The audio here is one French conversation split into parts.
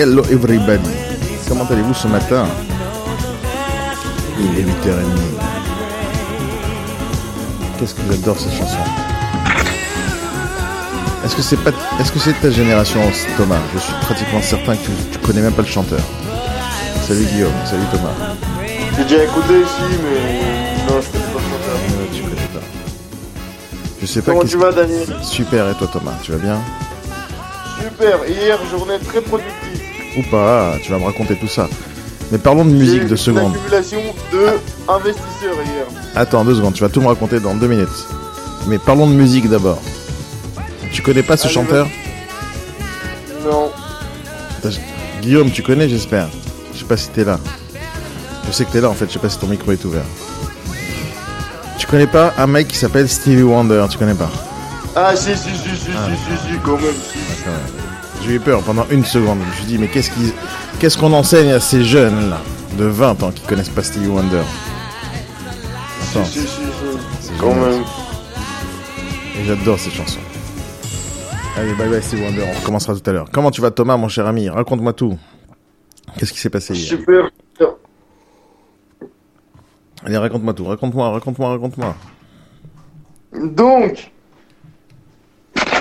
Hello everybody. Comment allez-vous ce matin? Il est 8h30. Qu'est-ce que j'adore cette chanson? Est-ce que c'est pas est-ce que c'est ta génération Thomas? Je suis pratiquement certain que tu, tu connais même pas le chanteur. Salut Guillaume, salut Thomas. J'ai déjà écouté ici, mais non, je connais pas le chanteur. Euh, tu connais pas. Je sais pas Comment tu vas, Daniel? Super et toi Thomas, tu vas bien? Super, hier, journée très productive. Ou pas Tu vas me raconter tout ça. Mais parlons de musique de secondes. Une accumulation de investisseurs hier. Attends deux secondes, tu vas tout me raconter dans deux minutes. Mais parlons de musique d'abord. Tu connais pas ce Allez, chanteur Non, Guillaume, tu connais j'espère Je sais pas si t'es là. Je sais que t'es là en fait, je sais pas si ton micro est ouvert. Tu connais pas un mec qui s'appelle Stevie Wonder, tu connais pas? Ah, si, si, si, si, si, Ah, si, si, quand même. si. Quand même. J'ai eu peur pendant une seconde. Je me suis dit, mais qu'est-ce qu'ils- qu'est-ce qu'on enseigne à ces jeunes là, de 20 ans qui connaissent pas Stevie Wonder? Attends, Si, si, si, c'est si. Quand génial. même. Et j'adore cette chanson. Allez, bye bye Stevie Wonder, on recommencera tout à l'heure. Comment tu vas Thomas, mon cher ami? Raconte-moi tout. Qu'est-ce qui s'est passé hier? Super. Allez, raconte-moi tout, raconte-moi, raconte-moi, raconte-moi. Donc,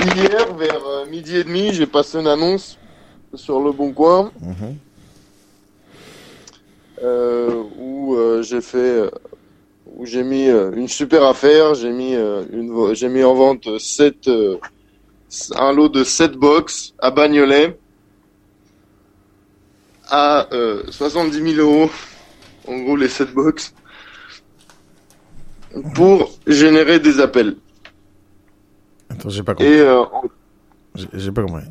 hier, vers euh, midi et demi, j'ai passé une annonce sur Le Bon Coin Mhm. euh, où euh, j'ai fait, où j'ai mis euh, une super affaire. J'ai mis une, j'ai mis en vente sept, un lot de 7 box à Bagnolet à euh, 70 000 euros. En gros, les 7 box pour générer des appels. Attends, j'ai pas compris. Et euh, en- J'ai pas compris.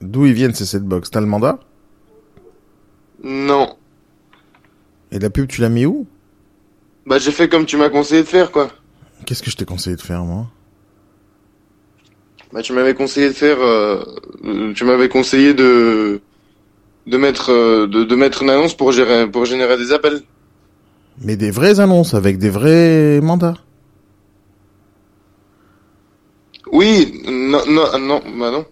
D'où ils viennent ces 7 box? T'as le mandat? Non, Et la pub, tu l'as mis où? Bah j'ai fait comme tu m'as conseillé de faire quoi. Qu'est-ce que je t'ai conseillé de faire, moi? Bah tu m'avais conseillé de faire, euh, euh, tu m'avais conseillé de de mettre euh, de, de mettre une annonce pour gérer pour générer des appels. Mais des vraies annonces avec des vrais mandats. Oui, non non non bah non.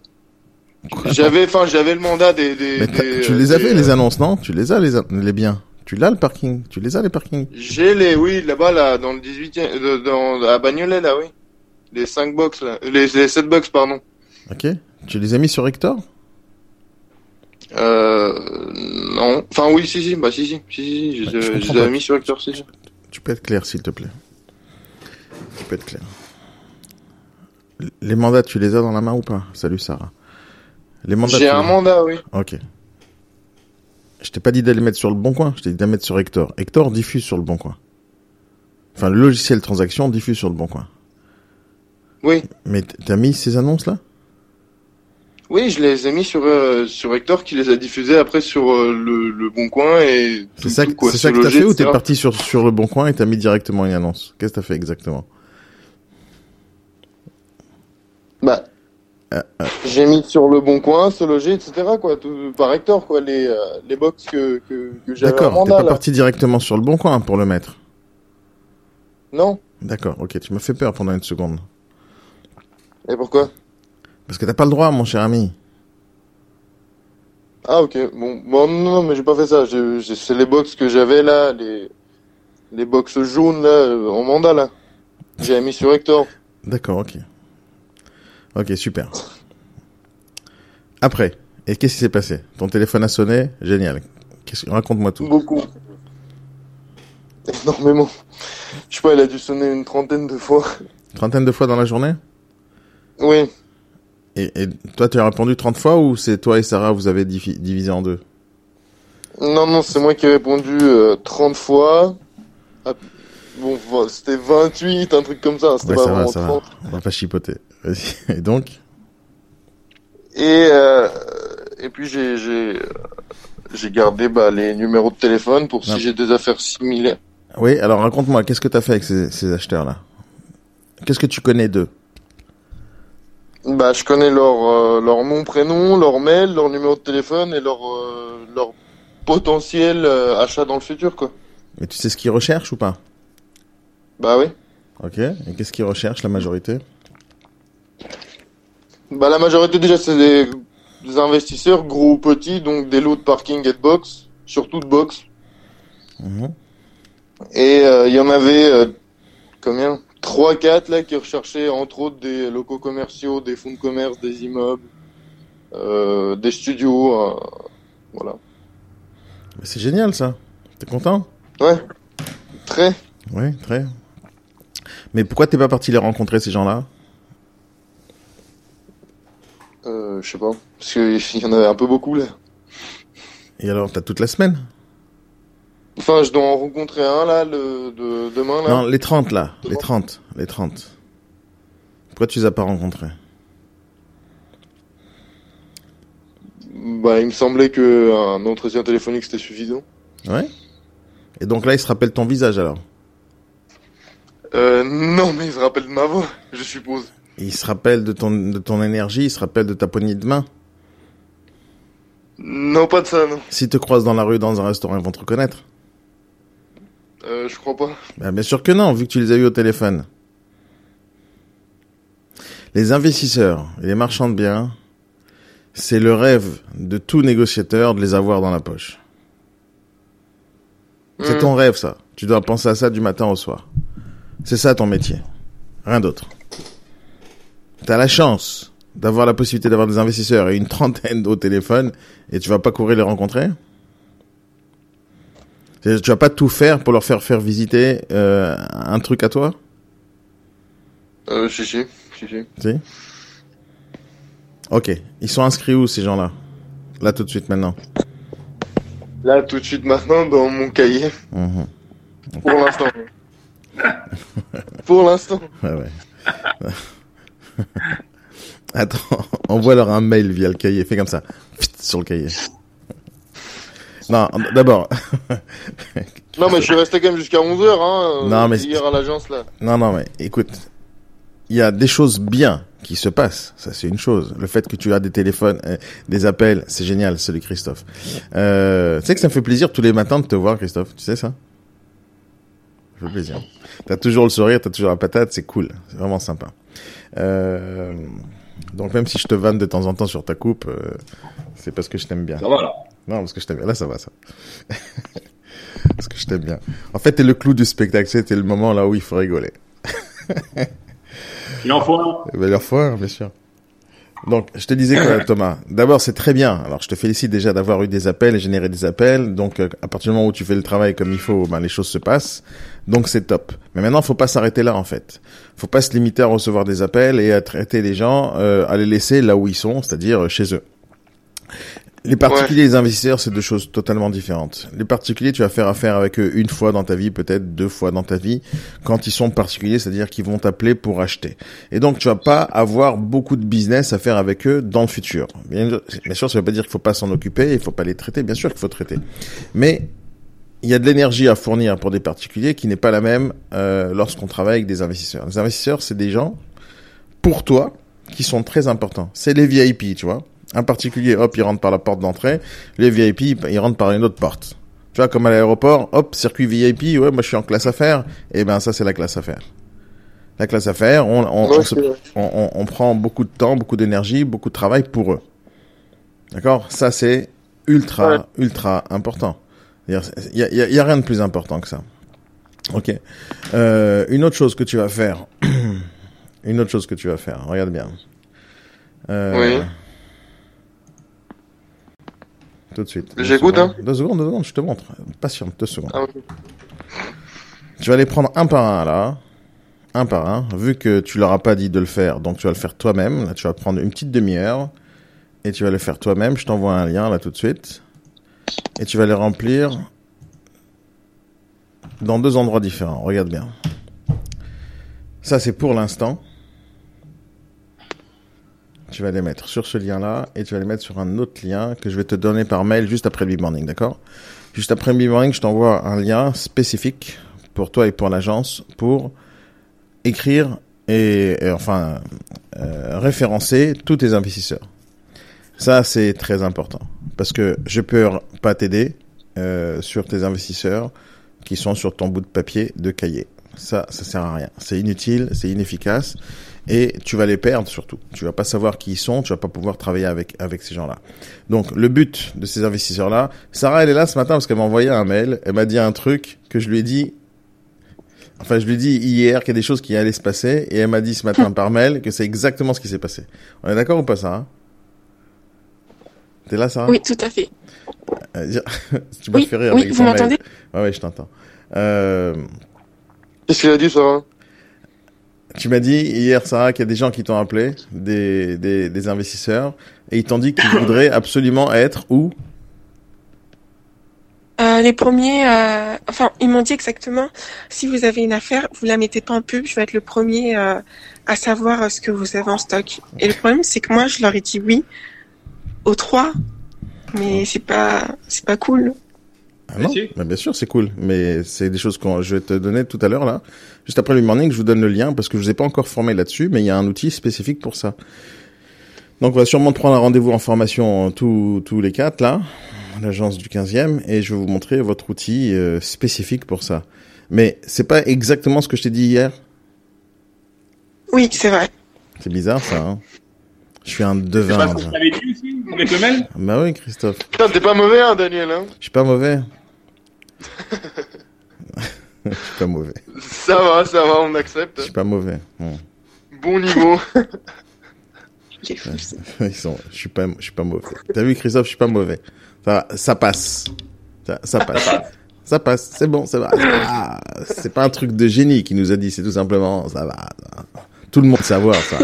J'avais enfin j'avais le mandat des des, des, tu les as fait, les euh, annonces, non? Tu les as, les, les biens? Tu l'as, le parking? Tu les as, les parkings? J'ai les oui là-bas là dans le 18e euh, dans à Bagnolet là oui. Les 5 box là, les les 7 box pardon. Ok Tu les as mis sur Hector Euh non, enfin oui si si bah si si si si, je, Ouais, je les avais mis sur Hector si. si. Tu peux être clair, s'il te plaît. Tu peux être clair. Les mandats, tu les as dans la main ou pas? Salut, Sarah. Les mandats. J'ai un les- mandat oui. Ok. Je t'ai pas dit d'aller mettre sur le bon coin, je t'ai dit d'aller mettre sur Hector. Hector diffuse sur le bon coin. Enfin, le logiciel transaction diffuse sur le bon coin. Oui. Mais t'as mis ces annonces là? Oui, je les ai mis sur euh, sur Hector qui les a diffusés après sur euh, le, le Bon Coin et C'est ça, tout, quoi, ça que t'as fait ou t'es parti sur, sur le bon coin et t'as mis directement une annonce? Qu'est-ce que t'as fait exactement? Bah, Euh, j'ai mis sur le Bon Coin, se loger, etc. quoi, tout, par Hector quoi, les euh, les box que que, que j'avais en D'accord, t'es pas là. parti directement sur le bon coin pour le mettre. Non. D'accord, ok, tu m'as fait peur pendant une seconde. Et pourquoi? Parce que t'as pas le droit, mon cher ami. Ah ok. Bon, bon non, non, mais j'ai pas fait ça. C'est les box que j'avais là, les les box jaunes là euh, en mandat là. J'ai mis sur Hector. D'accord, ok. Ok, super. Après, et qu'est-ce qui s'est passé? Ton téléphone a sonné? Génial. Raconte-moi tout. Beaucoup. Énormément. Je sais pas, il a dû sonner une trentaine de fois. Trentaine de fois dans la journée? Oui. et, et toi, tu as répondu 30 fois ou c'est toi et Sarah, vous avez divi- divisé en deux? Non, non, c'est moi qui ai répondu euh, 30 fois. Ah, Bon, c'était 28, un truc comme ça. C'était Ouais, pas ça va, ça va. 30. On va pas chipoter. Vas-y. Et donc Et, euh, et puis j'ai, j'ai, j'ai gardé bah, les numéros de téléphone pour si j'ai des affaires similaires. Oui, alors raconte-moi, qu'est-ce que t'as fait avec ces, ces acheteurs-là? Qu'est-ce que tu connais d'eux? Bah, je connais leur, euh, leur nom, prénom, leur mail, leur numéro de téléphone et leur, euh, leur potentiel euh, achat dans le futur, quoi. Et tu sais ce qu'ils recherchent ou pas? Bah oui. Ok. Et qu'est-ce qu'ils recherchent, la majorité? Bah la majorité déjà c'est des des investisseurs, gros ou petits, donc des lots de parking et de box, surtout de box. Mhm. Et euh, il y en avait euh, combien? 3 4 là qui recherchaient entre autres des locaux commerciaux, des fonds de commerce, des immeubles, euh, des studios, euh, voilà. C'est génial ça. T'es content? Ouais. Très. Oui, très. Mais pourquoi t'es pas parti les rencontrer ces gens-là? Euh, je sais pas. Parce qu'il y en avait un peu beaucoup là. Et alors, t'as toute la semaine? Enfin, je dois en rencontrer un là, le, de, demain là. Non, les 30 là. Les Comment 30. Les 30. Pourquoi tu les as pas rencontrés? Bah, il me semblait que un entretien téléphonique c'était suffisant. Ouais Et donc là, ils se rappellent ton visage alors? Euh, non, mais il se rappelle de ma voix, je suppose. Ils se rappellent de ton, de ton énergie, ils se rappellent de ta poignée de main. Non, pas de ça, non. S'ils te croisent dans la rue, dans un restaurant, ils vont te reconnaître. Euh, je crois pas. Bah, bien sûr que non, vu que tu les as eu au téléphone. Les investisseurs et les marchands de biens, c'est le rêve de tout négociateur de les avoir dans la poche. C'est Hmm. ton rêve, ça. Tu dois penser à ça du matin au soir. C'est ça ton métier. Rien d'autre. T'as la chance d'avoir la possibilité d'avoir des investisseurs et une trentaine au téléphone et tu vas pas courir les rencontrer? Tu vas pas tout faire pour leur faire faire visiter euh, un truc à toi? Euh, si, si, si, si. Si? Ok. Ils sont inscrits où ces gens-là? Là tout de suite maintenant. Là, tout de suite maintenant, dans mon cahier. Mhm. Pour l'instant. Pour l'instant. Ouais, ouais. Attends, envoie-leur un mail via le cahier. Fais comme ça. Sur le cahier. Non, d'abord. Non, mais je suis resté quand même jusqu'à 11h, hein. euh, Non, mais Hier à l'agence, là. Non, non, mais écoute. Il y a des choses bien qui se passent. Ça, c'est une chose. Le fait que tu as des téléphones, euh, des appels, c'est génial, celui Christophe. Euh, tu sais que ça me fait plaisir tous les matins de te voir, Christophe. Tu sais ça? Ça fait plaisir. T'as toujours le sourire, t'as toujours la patate, c'est cool. C'est vraiment sympa. Euh, donc même si je te vanne de temps en temps sur ta coupe, euh, c'est parce que je t'aime bien. Ça va là. Non, parce que je t'aime bien. Là, ça va, ça. parce que je t'aime bien. En fait, t'es le clou du spectacle. C'était le moment là où il faut rigoler. Il en faut un. Eh ben, leur fois, bien sûr. Donc, je te disais quoi, Thomas? D'abord, c'est très bien. Alors, je te félicite déjà d'avoir eu des appels et généré des appels. Donc, euh, à partir du moment où tu fais le travail comme il faut, ben, les choses se passent. Donc, c'est top. Mais maintenant, faut pas s'arrêter là, en fait. Faut pas se limiter à recevoir des appels et à traiter les gens, euh, à les laisser là où ils sont, c'est-à-dire euh, chez eux. Les particuliers et les investisseurs, c'est deux choses totalement différentes. Les particuliers, tu vas faire affaire avec eux une fois dans ta vie, peut-être deux fois dans ta vie, quand ils sont particuliers, c'est-à-dire qu'ils vont t'appeler pour acheter. Et donc, tu vas pas avoir beaucoup de business à faire avec eux dans le futur. Bien, bien sûr, ça veut pas dire qu'il faut pas s'en occuper, il faut pas les traiter. Bien sûr qu'il faut traiter. Mais, il y a de l'énergie à fournir pour des particuliers qui n'est pas la même euh, lorsqu'on travaille avec des investisseurs. Les investisseurs, c'est des gens, pour toi, qui sont très importants. C'est les VIP, tu vois. Un particulier, hop, il rentre par la porte d'entrée. Les VIP, ils rentrent par une autre porte. Tu vois, comme à l'aéroport, hop, circuit VIP, ouais, moi je suis en classe affaires. Eh ben, ça, c'est la classe affaires. La classe affaires, on, on, Ouais, on se- on- on- prend beaucoup de temps, beaucoup d'énergie, beaucoup de travail pour eux. D'accord? Ça, c'est ultra, Ouais. ultra important. Il y a, y a- y a rien de plus important que ça. Ok. Euh, une autre chose que tu vas faire. une autre chose que tu vas faire. Regarde bien. Euh, Oui. Tout de suite. J'écoute, hein. Deux secondes, deux secondes, je te montre. Patiente, deux secondes. Ah. Tu vas les prendre un par un là, un par un, vu que tu leur as pas dit de le faire, donc tu vas le faire toi-même. Là, tu vas prendre une petite demi-heure et tu vas le faire toi-même. Je t'envoie un lien là tout de suite et tu vas les remplir dans deux endroits différents. Regarde bien. Ça c'est pour l'instant. Tu vas les mettre sur ce lien-là et tu vas les mettre sur un autre lien que je vais te donner par mail juste après le Big Morning, d'accord? Juste après le Big Morning, je t'envoie un lien spécifique pour toi et pour l'agence pour écrire et, et enfin euh, référencer tous tes investisseurs. Ça, c'est très important parce que je peux pas t'aider euh, sur tes investisseurs qui sont sur ton bout de papier de cahier. Ça, ça sert à rien. C'est inutile, c'est inefficace et tu vas les perdre surtout. Tu vas pas savoir qui ils sont, tu vas pas pouvoir travailler avec avec ces gens-là. Donc le but de ces investisseurs-là, Sarah elle est là ce matin parce qu'elle m'a envoyé un mail, elle m'a dit un truc que je lui ai dit Enfin, je lui ai dit hier qu'il y a des choses qui allaient se passer, et elle m'a dit ce matin par mail que c'est exactement ce qui s'est passé. On est d'accord ou pas, Sarah? T'es là, Sarah? Oui, tout à fait. Euh, tu m'as Oui, fait rire oui, avec vous ton mail. m'entendez? Ouais, ouais, je t'entends. Euh, Qu'est-ce qu'il a dit, Sarah? Tu m'as dit hier, Sarah, qu'il y a des gens qui t'ont appelé, des, des, des investisseurs, et ils t'ont dit qu'ils voudraient absolument être où? Euh, les premiers, euh, enfin, ils m'ont dit exactement, si vous avez une affaire, vous la mettez pas en pub, je vais être le premier euh, à savoir euh, ce que vous avez en stock. Et le problème, c'est que moi, je leur ai dit oui aux trois, mais c'est pas, c'est pas cool. Ah non, bah, bien sûr, c'est cool, mais c'est des choses que je vais te donner tout à l'heure là. Juste après le morning, je vous donne le lien parce que je vous ai pas encore formé là-dessus, mais il y a un outil spécifique pour ça. Donc on va sûrement te prendre un rendez-vous en formation euh, tous tous les quatre là, à l'agence du 15e, et je vais vous montrer votre outil euh, spécifique pour ça. Mais c'est pas exactement ce que je t'ai dit hier? Oui, c'est vrai. C'est bizarre ça. Hein je suis un C'est devin. pas ce que je t'avais dit aussi le mail Bah oui, Christophe. Putain, t'es pas mauvais, hein, Daniel, hein Je suis pas mauvais. Je suis pas mauvais. Ça va, ça va, on Je accepte. suis pas mauvais. Bon niveau. Fou. Ils sont, je suis pas, je suis pas mauvais. T'as vu, Christophe, je suis pas mauvais. Ça, ça passe. Ça, ça passe. Ça passe. C'est bon, ça va. Ah, c'est pas un truc de génie qui nous a dit, c'est tout simplement, ça va. Tout le monde sait savoir ça.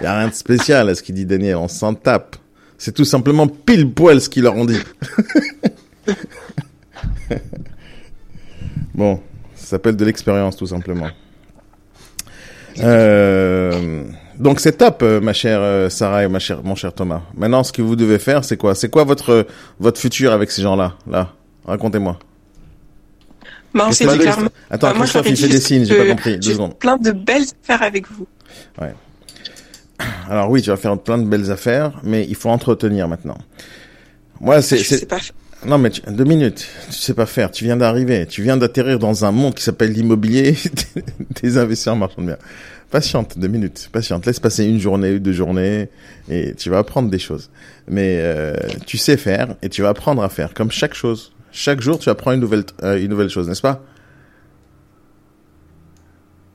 Y a rien de spécial à ce qu'il dit Daniel, on s'en tape. C'est tout simplement pile poil ce qu'ils leur ont dit. bon, ça s'appelle de l'expérience tout simplement. Euh, donc c'est top, euh, ma chère euh, Sarah et ma chère, mon cher Thomas. Maintenant, ce que vous devez faire, c'est quoi? C'est quoi votre votre futur avec ces gens-là Là, racontez-moi. Bah, on s'est dit clairement. Attends, Bah, moi, je Christophe, il fait des signes, j'ai pas compris. Deux secondes. plein de belles affaires avec vous. Alors oui, tu vas faire plein de belles affaires, mais il faut entretenir maintenant. Moi, c'est, Je sais pas. Non mais deux minutes. Tu sais pas faire. Tu viens d'arriver. Tu viens d'atterrir dans un monde qui s'appelle l'immobilier des investisseurs marchands de. Patiente, deux minutes. Patiente. Laisse passer une journée, deux journées, et tu vas apprendre des choses. Mais euh, tu sais faire et tu vas apprendre à faire, comme chaque chose. Chaque jour, tu apprends une nouvelle, euh, une nouvelle chose, n'est-ce pas?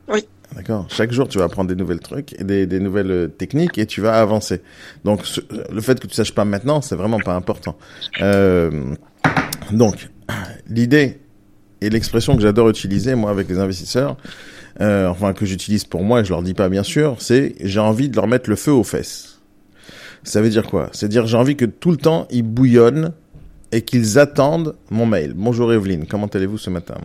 Oui. D'accord. Chaque jour, tu vas apprendre des nouvelles trucs, et des, des nouvelles euh, techniques, et tu vas avancer. Donc, le fait que tu saches pas maintenant, c'est vraiment pas important. Euh, donc, l'idée et l'expression que j'adore utiliser moi avec les investisseurs, euh, enfin que j'utilise pour moi, et je leur dis pas bien sûr, c'est j'ai envie de leur mettre le feu aux fesses. Ça veut dire quoi? C'est dire j'ai envie que tout le temps ils bouillonnent et qu'ils attendent mon mail. Bonjour Evelyne, comment allez-vous ce matin?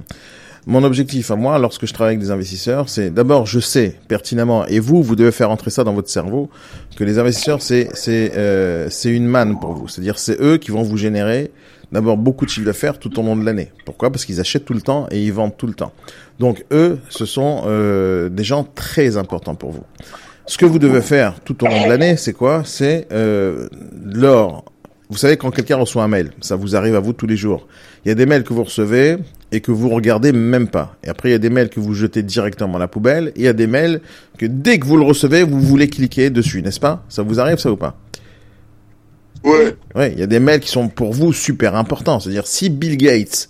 Mon objectif à moi, lorsque je travaille avec des investisseurs, c'est d'abord je sais pertinemment, et vous, vous devez faire entrer ça dans votre cerveau, que les investisseurs c'est c'est euh, c'est une manne pour vous. C'est-à-dire c'est eux qui vont vous générer d'abord beaucoup de chiffre d'affaires tout au long de l'année. Pourquoi? Parce qu'ils achètent tout le temps et ils vendent tout le temps. Donc eux, ce sont euh, des gens très importants pour vous. Ce que vous devez faire tout au long de l'année, c'est quoi? C'est euh, lors vous savez, quand quelqu'un reçoit un mail, ça vous arrive à vous tous les jours. Il y a des mails que vous recevez et que vous regardez même pas. Et après, il y a des mails que vous jetez directement à la poubelle. Et il y a des mails que dès que vous le recevez, vous voulez cliquer dessus, n'est-ce pas? Ça vous arrive, ça ou pas? Ouais. Ouais, il y a des mails qui sont pour vous super importants. C'est-à-dire, si Bill Gates,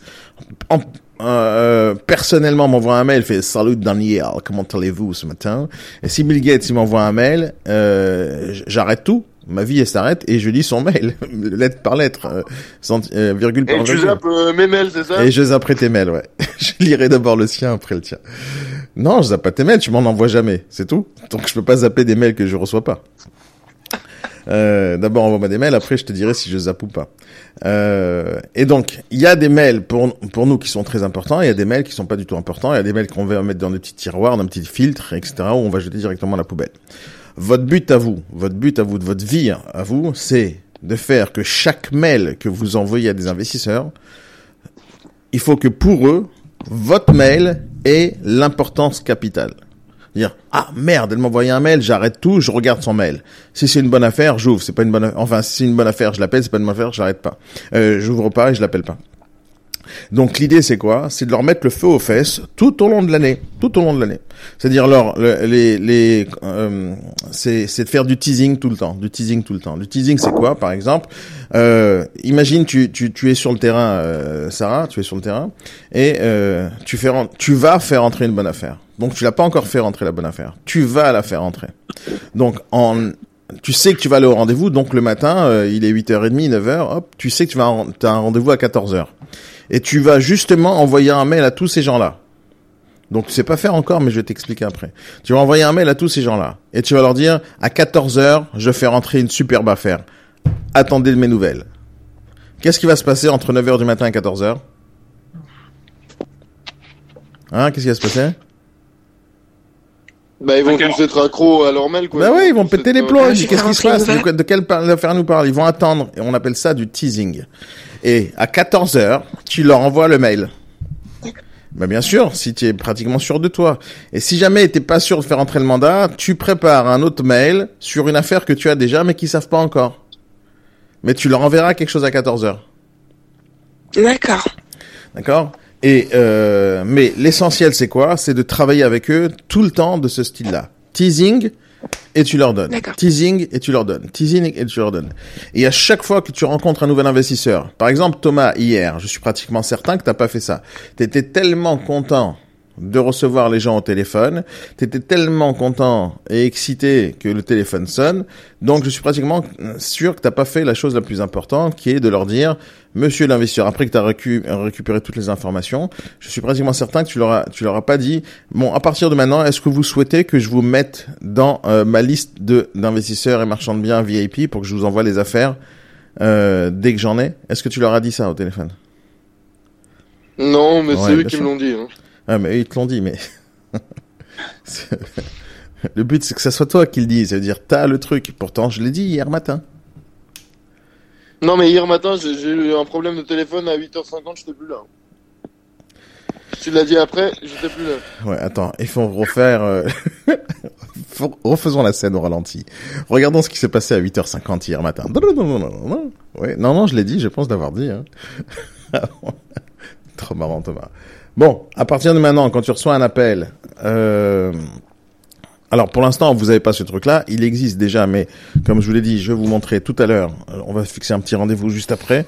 en- euh, personnellement, m'envoie un mail, fait Salut Daniel, comment allez-vous ce matin? Et si Bill Gates m'envoie un mail, euh, j'arrête tout. Ma vie elle s'arrête et je lis son mail, lettre par lettre, euh, euh, virgule par Et tu virgule. zappes euh, mes mails, c'est ça? Et je zapperai tes mails, ouais. je lirai d'abord le sien, après le tien. Non, je zappe pas tes mails, tu m'en envoies jamais, c'est tout. Donc je peux pas zapper des mails que je reçois pas. Euh, d'abord envoie-moi des mails, après je te dirai si je zappe ou pas. Euh, et donc, il y a des mails pour, pour nous qui sont très importants, il y a des mails qui sont pas du tout importants, il y a des mails qu'on va mettre dans des petits tiroirs, dans des petits filtres, etc., où on va jeter directement à la poubelle. Votre but à vous, votre but à vous, de votre vie à vous, c'est de faire que chaque mail que vous envoyez à des investisseurs, il faut que pour eux, votre mail ait l'importance capitale. Dire ah merde, elle m'a envoyé un mail, j'arrête tout, je regarde son mail. Si c'est une bonne affaire, j'ouvre. C'est pas une bonne, affaire. enfin si c'est une bonne affaire, je l'appelle. C'est pas une bonne affaire, j'arrête pas. Euh, j'ouvre pas et je l'appelle pas. Donc l'idée c'est quoi? C'est de leur mettre le feu aux fesses tout au long de l'année, tout au long de l'année. C'est-à-dire leur le- les les euh, c'est c'est de faire du teasing tout le temps, du teasing tout le temps. Du teasing c'est quoi? Par exemple, euh, imagine tu tu tu es sur le terrain, euh, Sarah, tu es sur le terrain et euh, tu fais tu vas faire entrer une bonne affaire. Donc tu l'as pas encore fait rentrer la bonne affaire. Tu vas la faire entrer. Donc en tu sais que tu vas aller au rendez-vous, donc le matin, euh, il est 8h30, 9h, hop, tu sais que tu vas t'as un rendez-vous à 14h et tu vas justement envoyer un mail à tous ces gens-là. Donc tu sais pas faire encore, mais je vais t'expliquer après. Tu vas envoyer un mail à tous ces gens-là et tu vas leur dire à 14 heures, je fais rentrer une superbe affaire. Attendez de mes nouvelles. Qu'est-ce qui va se passer entre 9 heures du matin et 14 heures? Hein Qu'est-ce qui va se passer? Bah, ils vont tous être accros à leur mail, quoi. Bah ouais, ils vont péter les euh, plombs. J'ai Qu'est-ce qui se passe? De, quelle affaire nous parle Ils vont attendre. Et on appelle ça du teasing. Et à 14 heures, tu leur envoies le mail. Bah bien sûr, si tu es pratiquement sûr de toi. Et si jamais tu pas sûr de faire entrer le mandat, tu prépares un autre mail sur une affaire que tu as déjà mais qui savent pas encore. Mais tu leur enverras quelque chose à 14 heures. D'accord. D'accord? Et euh, mais l'essentiel c'est quoi? C'est de travailler avec eux tout le temps de ce style-là. Teasing et tu leur donnes. Teasing et tu leur donnes. Teasing et tu leur donnes. Et à chaque fois que tu rencontres un nouvel investisseur, par exemple Thomas hier, je suis pratiquement certain que t'as pas fait ça. T'étais tellement content de recevoir les gens au téléphone, t'étais tellement content et excité que le téléphone sonne, donc je suis pratiquement sûr que t'as pas fait la chose la plus importante, qui est de leur dire, Monsieur l'investisseur, après que tu as récupéré toutes les informations, je suis pratiquement certain que tu leur as, tu leur as pas dit, bon, à partir de maintenant, est-ce que vous souhaitez que je vous mette dans euh, ma liste de d'investisseurs et marchands de biens VIP pour que je vous envoie les affaires euh, dès que j'en ai? Est-ce que tu leur as dit ça au téléphone? Non, mais Ouais, c'est eux qui me l'ont dit. Hein. Ah, mais eux, ils te l'ont dit, mais le but c'est que ça soit toi qui le dise, c'est-à-dire t'as le truc. Pourtant, je l'ai dit hier matin. Non, mais hier matin, j'ai eu un problème de téléphone à 8h50, j'étais plus là. Tu l'as dit après, j'étais plus là. Ouais, attends, il faut refaire. euh, Refaisons la scène au ralenti. Regardons ce qui s'est passé à 8h50 hier matin. Non, non, non, non, non, non. Ouais, non, non, je l'ai dit, je pense d'avoir dit. Hein. Trop marrant, Thomas. Bon, à partir de maintenant, quand tu reçois un appel, euh... alors pour l'instant, vous n'avez pas ce truc-là. Il existe déjà, mais comme je vous l'ai dit, je vais vous montrer tout à l'heure. On va fixer un petit rendez-vous juste après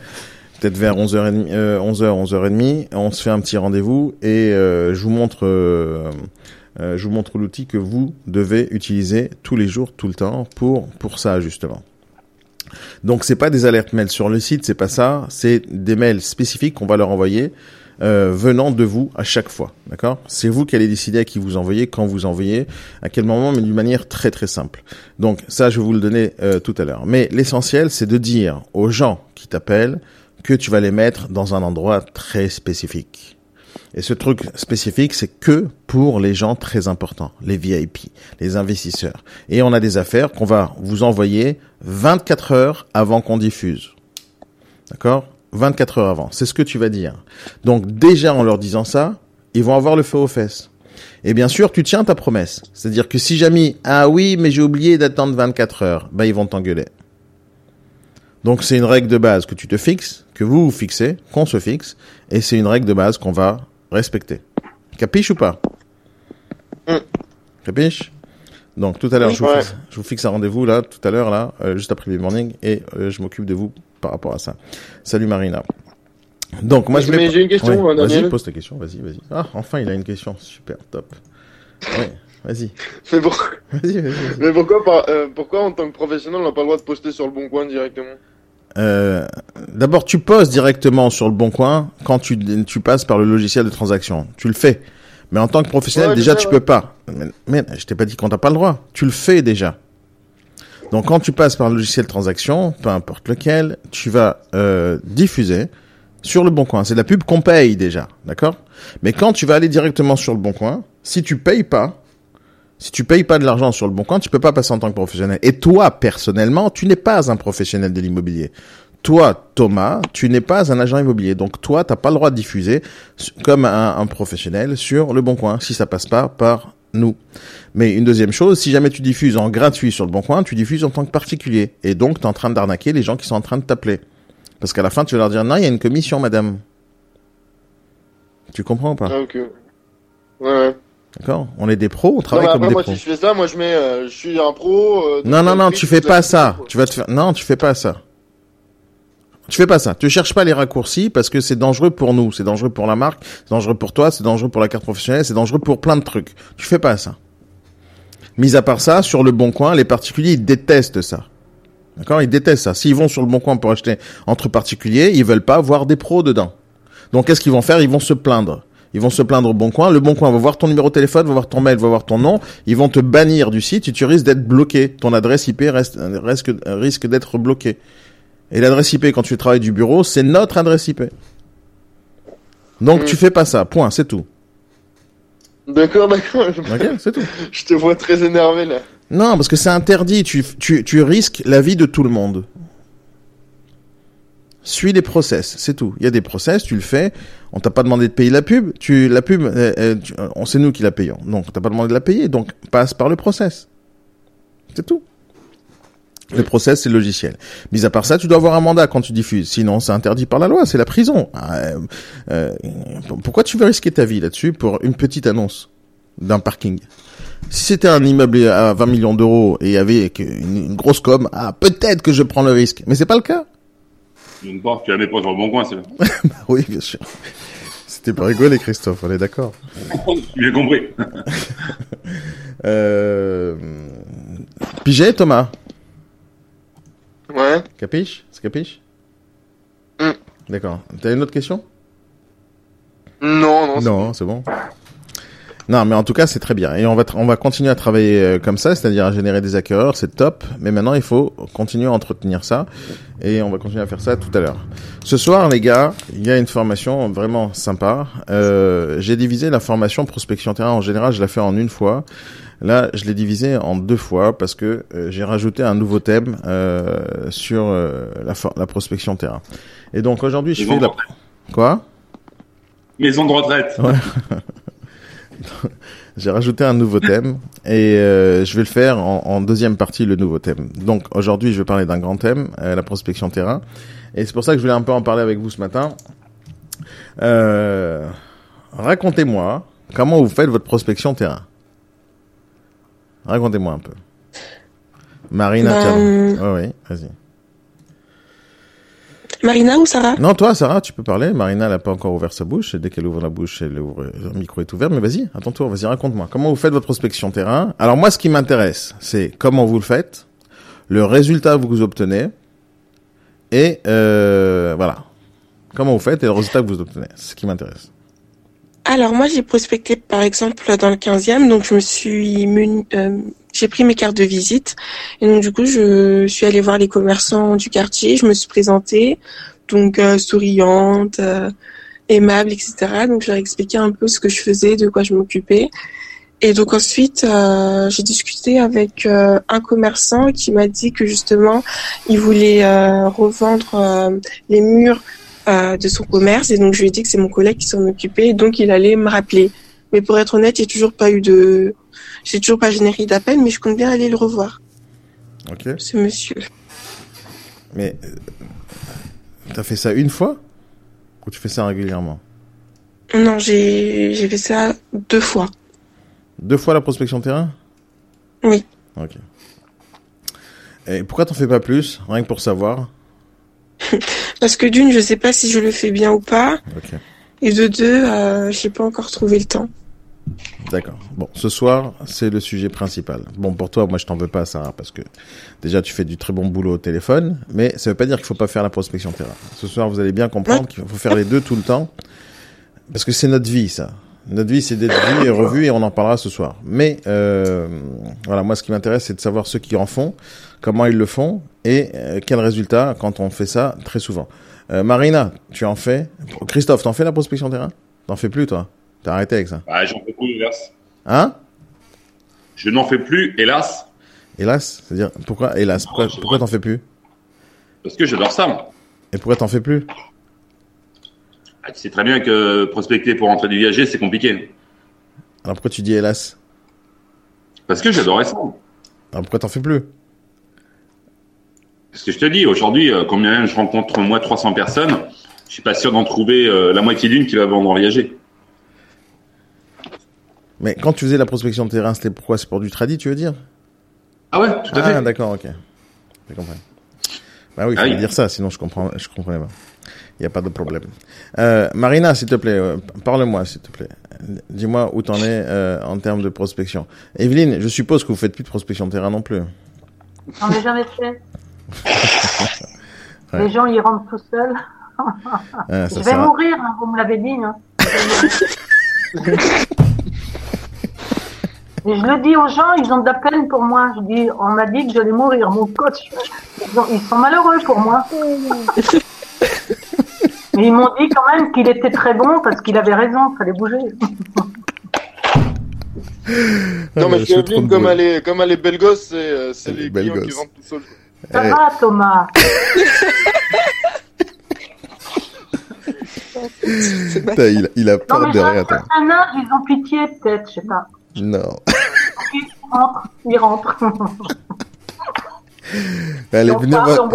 peut-être vers 11h30, euh, 11h, 11h30, on se fait un petit rendez-vous et euh, je vous montre, euh, je vous montre l'outil que vous devez utiliser tous les jours, tout le temps pour pour ça justement. Donc c'est pas des alertes mails sur le site, c'est pas ça, c'est des mails spécifiques qu'on va leur envoyer euh, venant de vous à chaque fois, d'accord? C'est vous qui allez décider à qui vous envoyez, quand vous envoyez, à quel moment, mais d'une manière très très simple. Donc ça, je vais vous le donner euh, tout à l'heure. Mais l'essentiel, c'est de dire aux gens qui t'appellent que tu vas les mettre dans un endroit très spécifique. Et ce truc spécifique, c'est que pour les gens très importants, les VIP, les investisseurs. Et on a des affaires qu'on va vous envoyer 24 heures avant qu'on diffuse. D'accord? 24 heures avant. C'est ce que tu vas dire. Donc déjà en leur disant ça, ils vont avoir le feu aux fesses. Et bien sûr, tu tiens ta promesse. C'est-à-dire que si jamais, ah oui, mais j'ai oublié d'attendre 24 heures, ben ils vont t'engueuler. Donc c'est une règle de base que tu te fixes, que vous vous fixez, qu'on se fixe, et c'est une règle de base qu'on va respecter. Capiche ou pas? Mm. Capiche? Donc tout à l'heure, je, vous Ouais. fixe- je vous fixe un rendez-vous là, tout à l'heure là, euh, juste après le morning, et euh, je m'occupe de vous par rapport à ça. Salut Marina. Donc moi je voulais. J'ai une question, Ouais. Vas-y, pose ta question, vas-y, vas-y. Ah, enfin il a une question, super, top. Ouais, vas-y, Mais, pour- mais pourquoi, par- euh, pourquoi en tant que professionnel, on n'a pas le droit de poster sur le bon coin directement? Euh, D'abord, tu poses directement sur le bon coin quand tu, tu passes par le logiciel de transaction. Tu le fais. Mais en tant que professionnel, Ouais, déjà, sais, tu ouais. peux pas. Mais, mais je t'ai pas dit qu'on t'a pas le droit. Tu le fais déjà. Donc, quand tu passes par le logiciel de transaction, peu importe lequel, tu vas euh, diffuser sur le bon coin. C'est de la pub qu'on paye déjà, d'accord? Mais quand tu vas aller directement sur le bon coin, si tu payes pas, si tu payes pas de l'argent sur le bon coin, tu peux pas passer en tant que professionnel. Et toi, personnellement, tu n'es pas un professionnel de l'immobilier. Toi, Thomas, tu n'es pas un agent immobilier. Donc toi, t'as pas le droit de diffuser comme un, un professionnel sur le bon coin si ça passe pas par nous. Mais une deuxième chose, si jamais tu diffuses en gratuit sur le bon coin, tu diffuses en tant que particulier. Et donc, tu es en train d'arnaquer les gens qui sont en train de t'appeler. Parce qu'à la fin, tu vas leur dire, non, il y a une commission, madame. Tu comprends ou pas? Ah, ok. Ouais, ouais. D'accord? On est des pros, on Non, travaille comme des moi, pros. si je fais ça, moi, je mets, euh, je suis un pro. euh, Non, non, donc, non, euh, tu fais pas ça. Tu vas te faire, non, tu fais pas ça. Tu fais pas ça. Tu cherches pas les raccourcis parce que c'est dangereux pour nous, c'est dangereux pour la marque, c'est dangereux pour toi, c'est dangereux pour la carte professionnelle, c'est dangereux pour plein de trucs. Tu fais pas ça. Mis à part ça, sur le bon coin, les particuliers, ils détestent ça. D'accord? Ils détestent ça. S'ils vont sur le bon coin pour acheter entre particuliers, ils veulent pas voir des pros dedans. Donc, qu'est-ce qu'ils vont faire? Ils vont se plaindre. Ils vont se plaindre au bon coin. Le bon coin va voir ton numéro de téléphone, va voir ton mail, va voir ton nom. Ils vont te bannir du site et tu risques d'être bloqué. Ton adresse IP reste, risque, risque d'être bloquée. Et l'adresse IP, quand tu travailles du bureau, c'est notre adresse IP. Donc, Mm. tu fais pas ça. Point. C'est tout. D'accord, d'accord. C'est tout. Je te vois très énervé, là. Non, parce que c'est interdit. Tu, tu, tu risques la vie de tout le monde. Suis les process, c'est tout. Il y a des process, tu le fais. On t'a pas demandé de payer la pub. Tu, la pub, euh, euh, tu- on sait nous qui la payons. Donc, t'as pas demandé de la payer. Donc, passe par le process. C'est tout. Le process, c'est le logiciel. Mis à part ça, tu dois avoir un mandat quand tu diffuses. Sinon, c'est interdit par la loi. C'est la prison. Ah, euh, euh, pourquoi tu veux risquer ta vie là-dessus pour une petite annonce d'un parking? Si c'était un immeuble à 20 millions d'euros et avec une, une grosse com, ah, peut-être que je prends le risque. Mais c'est pas le cas. D'une part, tu la mets pas sur le bon coin, c'est là. Oui, bien sûr. C'était pas rigoler, Christophe, on est d'accord. J'ai compris. Euh... Pigé, Thomas? Ouais. Capiche? C'est capiche? Mm. D'accord. T'as une autre question? Non, non. Non, c'est bon. Non, mais en tout cas, c'est très bien. Et on va, on va continuer à travailler euh, comme ça, c'est-à-dire à générer des acquéreurs, c'est top. Mais maintenant, il faut continuer à entretenir ça. Et on va continuer à faire ça tout à l'heure. Ce soir, les gars, il y a une formation vraiment sympa. Euh, j'ai divisé la formation prospection terrain. En général, je la fais en une fois. Là, je l'ai divisé en deux fois parce que euh, j'ai rajouté un nouveau thème euh, sur euh, la, la prospection terrain. Et donc aujourd'hui, je fais la... Quoi? Maison de retraite. J'ai rajouté un nouveau thème et euh, je vais le faire en, en deuxième partie, le nouveau thème. Donc aujourd'hui, je vais parler d'un grand thème, euh, la prospection terrain. Et c'est pour ça que je voulais un peu en parler avec vous ce matin. Euh, Racontez-moi comment vous faites votre prospection terrain. Racontez-moi un peu. Marina, Ben, oui, vas-y. Marina ou Sarah? Non, toi, Sarah, tu peux parler. Marina, elle n'a pas encore ouvert sa bouche. Et dès qu'elle ouvre la bouche, elle ouvre, le micro est ouvert. Mais vas-y, à ton tour, vas-y, raconte-moi. Comment vous faites votre prospection terrain? Alors moi, ce qui m'intéresse, c'est comment vous le faites, le résultat que vous obtenez, et euh, voilà. Comment vous faites et le résultat que vous obtenez. C'est ce qui m'intéresse. Alors moi j'ai prospecté par exemple dans le 15e, donc je me suis euh, j'ai pris mes cartes de visite et donc du coup je suis allée voir les commerçants du quartier, je me suis présentée donc euh, souriante, euh, aimable, etc. Donc je leur un peu ce que je faisais, de quoi je m'occupais. Et donc ensuite euh, j'ai discuté avec euh, un commerçant qui m'a dit que justement il voulait revendre les murs euh, de son commerce et donc je lui ai dit que c'est mon collègue qui s'en occupait donc il allait me rappeler. Mais pour être honnête, a toujours pas eu de, j'ai toujours pas généré d'appel, mais je compte bien aller le revoir, Ok. ce monsieur. Mais euh, t'as fait ça une fois? Ou tu fais ça régulièrement? Non, j'ai j'ai fait ça deux fois. Deux fois la prospection terrain? Oui. Ok. Et pourquoi t'en fais pas plus? Rien que pour savoir. Parce que d'une, je sais pas si je le fais bien ou pas, et de deux, euh, j'ai pas encore trouvé le temps. D'accord. Bon, ce soir, c'est le sujet principal. Bon, pour toi, moi, je t'en veux pas, Sarah, parce que déjà, tu fais du très bon boulot au téléphone, mais ça veut pas dire qu'il faut pas faire la prospection terrain. Ce soir, vous allez bien comprendre qu'il faut faire les deux tout le temps, parce que c'est notre vie, ça. Notre vie, c'est d'être vue et revue, et on en parlera ce soir. Mais euh, voilà, moi, ce qui m'intéresse, c'est de savoir ceux qui en font, comment ils le font, et euh, quel résultat quand on fait ça très souvent. Euh, Marina, tu en fais Christophe, t'en fais la prospection terrain? T'en fais plus, toi? T'as arrêté avec ça? Ah, j'en fais plus, hélas. Hein? Je n'en fais plus, hélas, Hélas, c'est-à-dire pourquoi hélas? Pourquoi pourquoi t'en fais plus? Parce que j'adore ça. moi. Et pourquoi t'en fais plus? Ah, tu sais très bien que prospecter pour entrer du viager, c'est compliqué. Alors pourquoi tu dis hélas? Parce que j'adorais ça. Alors pourquoi t'en fais plus? Parce que je te dis, aujourd'hui, euh, combien je rencontre moi 300 personnes, je suis pas sûr d'en trouver euh, la moitié d'une qui va vendre en viager. Mais quand tu faisais la prospection de terrain, c'était pourquoi? C'est pour du tradit, tu veux dire? Ah ouais, tout à Ah, fait. d'accord, ok. Je comprends. Bah oui, il Ah fallait oui. dire ça, sinon je comprends, je comprenais pas. Il n'y a pas de problème. Euh, Marina, s'il te plaît, euh, parle-moi, s'il te plaît. Dis-moi où t'en es euh, en termes de prospection. Evelyne, je suppose que vous faites plus de prospection de terrain non plus. J'en ai jamais fait. Ouais. Les gens y rentrent tout seuls. Ah, ça Je vais mourir, hein, vous me l'avez dit. Hein. Et je le dis aux gens, ils ont de la peine pour moi. Je dis, on m'a dit que j'allais mourir. Mon coach, ils, ont- ils sont malheureux pour moi. Mais ils m'ont dit quand même qu'il était très bon parce qu'il avait raison, il fallait bouger. Non, mais comme elle est, comme elle est belle gosse, c'est, euh, les clients qui rentrent tout seuls. Ça Eh, va, Thomas? Putain, il, il a Non, peur mais de rien, un âge, ils ont pitié, peut-être, je sais pas. Non. Ils rentrent, ils rentrent. Allez, on venez, voir-.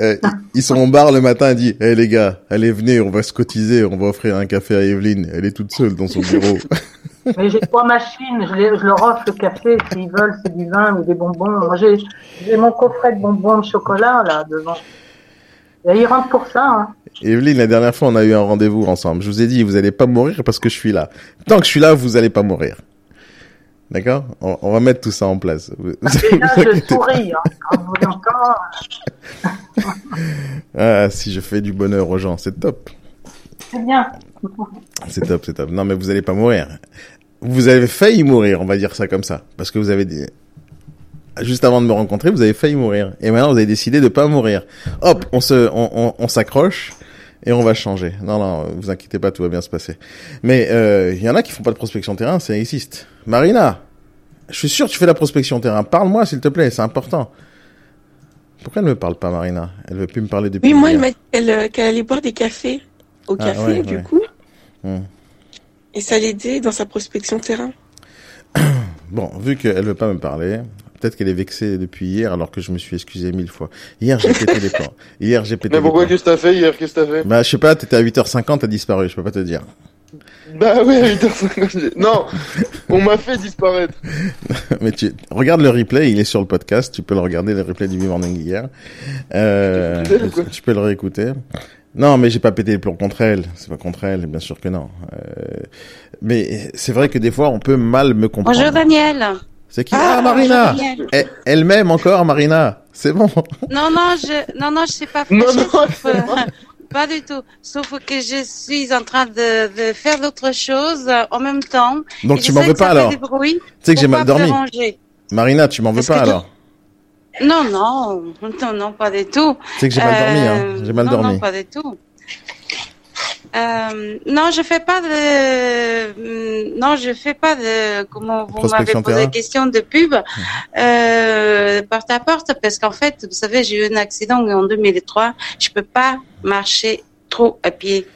Euh, ils sont au bar le matin et disent Eh les gars, allez venez, on va se cotiser, on va offrir un café à Evelyne. Elle est toute seule dans son bureau. Mais j'ai trois machines, je, les- je leur offre le café s'ils veulent, c'est du vin ou des bonbons. Moi, j'ai, mon coffret de bonbons de chocolat, là, devant. Et ils rentrent pour ça, hein. Evelyne, la dernière fois, on a eu un rendez-vous ensemble. Je vous ai dit, vous allez pas mourir parce que je suis là. Tant que je suis là, vous allez pas mourir. D'accord? On, on va mettre tout ça en place. Vous- Déjà, vous je inquiétez pas. souris, hein. Quand vous l'entendez, Ah, si je fais du bonheur aux gens, c'est top. c'est bien. C'est top, c'est top. Non, mais vous allez pas mourir. Vous avez failli mourir, on va dire ça comme ça. Parce que vous avez dit... Juste avant de me rencontrer, vous avez failli mourir. Et maintenant, vous avez décidé de pas mourir. Hop, on se, on, on, on s'accroche et on va changer. Non, non, vous inquiétez pas, tout va bien se passer. Mais euh, il y en a qui font pas de prospection terrain, ça existe. Marina, je suis sûr que tu fais la prospection terrain. Parle-moi, s'il te plaît, c'est important. Pourquoi elle ne me parle pas, Marina? Elle veut plus me parler depuis Oui, moi, hier. elle m'a dit qu'elle euh, allait boire des cafés au Ah, café, ouais, du ouais. coup. Hmm. Et ça l'aidait dans sa prospection terrain? Bon, vu qu'elle veut pas me parler, peut-être qu'elle est vexée depuis hier alors que je me suis excusé mille fois. Hier, j'ai pété les plans. Hier, j'ai pété Mais pourquoi, qu'est-ce que t'as fait hier? Qu'est-ce que t'as fait? Bah, je sais pas, t'étais à 8h50, t'as disparu, je peux pas te dire. Bah oui, à 8h50. Non! On m'a fait disparaître. Mais tu, regarde le replay, il est sur le podcast, tu peux le regarder, le replay du B-Morning hier. Euh, tu peux le réécouter. Non, mais j'ai pas pété les plombs contre elle, c'est pas contre elle, bien sûr que non. Euh, mais c'est vrai que des fois, on peut mal me comprendre. Bonjour Daniel. C'est qui Ah, Ah, Marina. Eh, Elle-même encore, Marina C'est bon Non, non, je, non, non, je sais pas. Non, non, sauf, euh, pas du tout. Sauf que je suis en train de, de faire d'autres choses euh, en même temps. Donc Et tu m'en veux pas alors Tu sais que j'ai mal dormi. Marina, tu m'en veux pas alors Non, non, non, non, pas du tout. Sais que j'ai mal dormi, hein. Euh, J'ai mal non, dormi. Non, pas du tout. Euh, non, je fais pas de, non, je fais pas de, comment vous m'avez posé la question de pub, euh, porte à porte, parce qu'en fait, vous savez, j'ai eu un accident en 2003, je peux pas marcher trop à pied.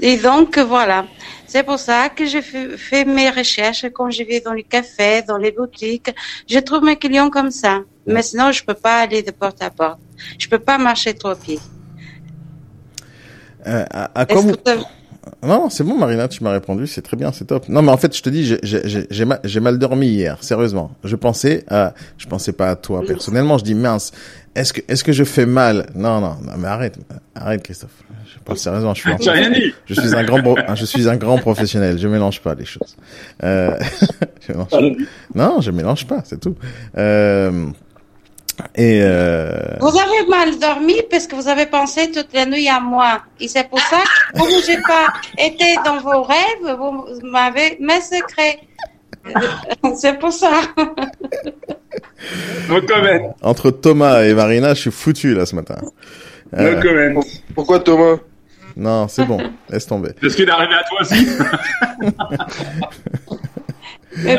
Et donc, voilà. C'est pour ça que je fais, fais mes recherches quand je vais dans les cafés, dans les boutiques. Je trouve mes clients comme ça. Mais sinon, je peux pas aller de porte à porte. Je peux pas marcher trop à pied. Euh, à, à Est-ce quoi vous- que vous- Non, c'est bon, Marina, tu m'as répondu, c'est très bien, c'est top. Non, mais en fait, je te dis, j'ai- j'ai j'ai- j'ai mal, mal dormi hier, sérieusement. Je pensais à, je pensais pas à toi personnellement. Je dis mince, est-ce que, est-ce que je fais mal? Non, non, non, mais arrête, arrête, Christophe. Je parle sérieusement, je suis. un- J'ai rien dit. Je suis un grand, pro- je suis un grand professionnel. Je mélange pas les choses. Euh, je mélange pas. Non, je mélange pas, c'est tout. Euh, et euh, Vous avez mal dormi parce que vous avez pensé toute la nuit à moi. Et c'est pour ça que, comme j'ai pas été dans vos rêves, vous m'avez mes secrets. Euh, C'est pour ça. No comment. entre Thomas et Marina, je suis foutu là ce matin. Euh, No comment. Pourquoi Thomas? non, c'est bon, laisse tomber. C'est ce qui est arrivé à toi aussi. Mais,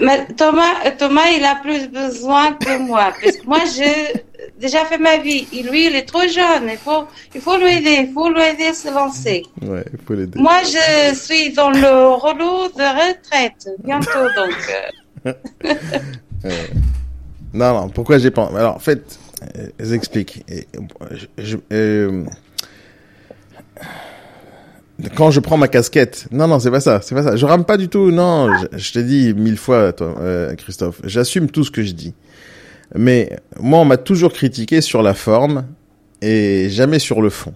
mais- Thomas, Thomas, il a plus besoin que moi. Parce que moi, j'ai déjà fait ma vie. Et lui, il est trop jeune. Il faut, il faut lui aider. Il faut lui aider à se lancer. Ouais, il faut l'aider. Moi, je suis dans le rouleau de retraite. Bientôt, donc. euh, Euh, non, non, pourquoi j'ai pas... Alors, en fait, euh, j'explique. Euh, je- je- euh, quand je prends ma casquette. Non, non, c'est pas ça, c'est pas ça. Je rame pas du tout. Non, je, je t'ai dit mille fois, toi, euh, Christophe. J'assume tout ce que je dis. Mais moi, on m'a toujours critiqué sur la forme et jamais sur le fond.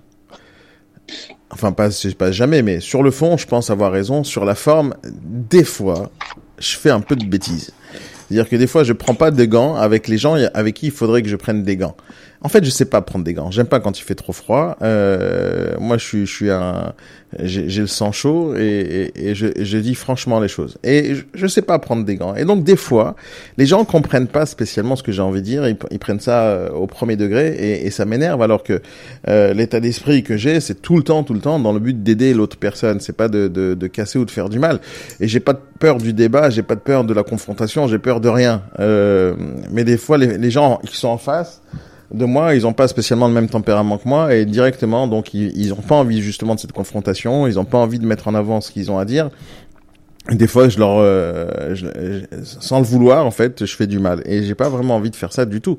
Enfin, pas, pas jamais, mais sur le fond, je pense avoir raison. Sur la forme, des fois, je fais un peu de bêtises. C'est-à-dire que des fois, je prends pas de gants avec les gens avec qui il faudrait que je prenne des gants. En fait, je sais pas prendre des gants. J'aime pas quand il fait trop froid. Euh, moi, je suis, je suis un, j'ai le sang chaud et, et, et je, je dis franchement les choses. Et je, je sais pas prendre des gants. Et donc, des fois, les gens comprennent pas spécialement ce que j'ai envie de dire. Ils, ils prennent ça euh, au premier degré et, et ça m'énerve. Alors que euh, l'état d'esprit que j'ai, c'est tout le temps, tout le temps dans le but d'aider l'autre personne. C'est pas de, de, de casser ou de faire du mal. Et j'ai pas peur du débat. J'ai pas de peur de la confrontation. J'ai peur de rien. Euh, mais des fois, les, les gens qui sont en face de moi, ils ont pas spécialement le même tempérament que moi et directement, donc ils, ils ont pas envie justement de cette confrontation, ils ont pas envie de mettre en avant ce qu'ils ont à dire. Des fois, je leur, euh, je- je- sans le vouloir, en fait, je fais du mal. Et j'ai pas vraiment envie de faire ça du tout,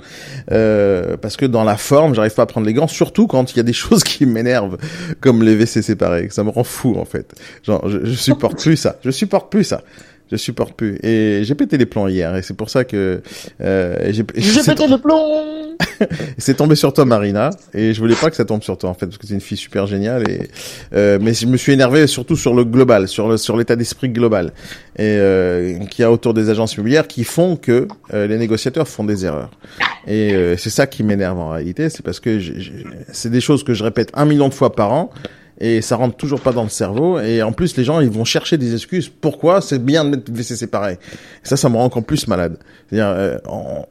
Euh, parce que dans la forme, j'arrive pas à prendre les gants, surtout quand il y a des choses qui m'énervent, comme les WC séparés. Ça me rend fou, en fait. Genre, je, je supporte plus ça. Je supporte plus ça. Je supporte plus. Et j'ai pété les plombs hier, et c'est pour ça que euh, j'ai. Pété le plomb c'est tombé sur toi, Marina, et je voulais pas que ça tombe sur toi en fait, parce que c'est une fille super géniale. Et euh, mais je me suis énervé surtout sur le global, sur le sur l'état d'esprit global, et euh, qu'il y a autour des agences immobilières qui font que euh, les négociateurs font des erreurs. Et euh, c'est ça qui m'énerve en réalité, c'est parce que c'est des choses que je répète un million de fois par an. Et ça rentre toujours pas dans le cerveau. Et en plus, les gens, ils vont chercher des excuses. Pourquoi c'est bien de mettre WC séparé Et Ça, ça me rend encore plus malade. C'est-à-dire, euh, en,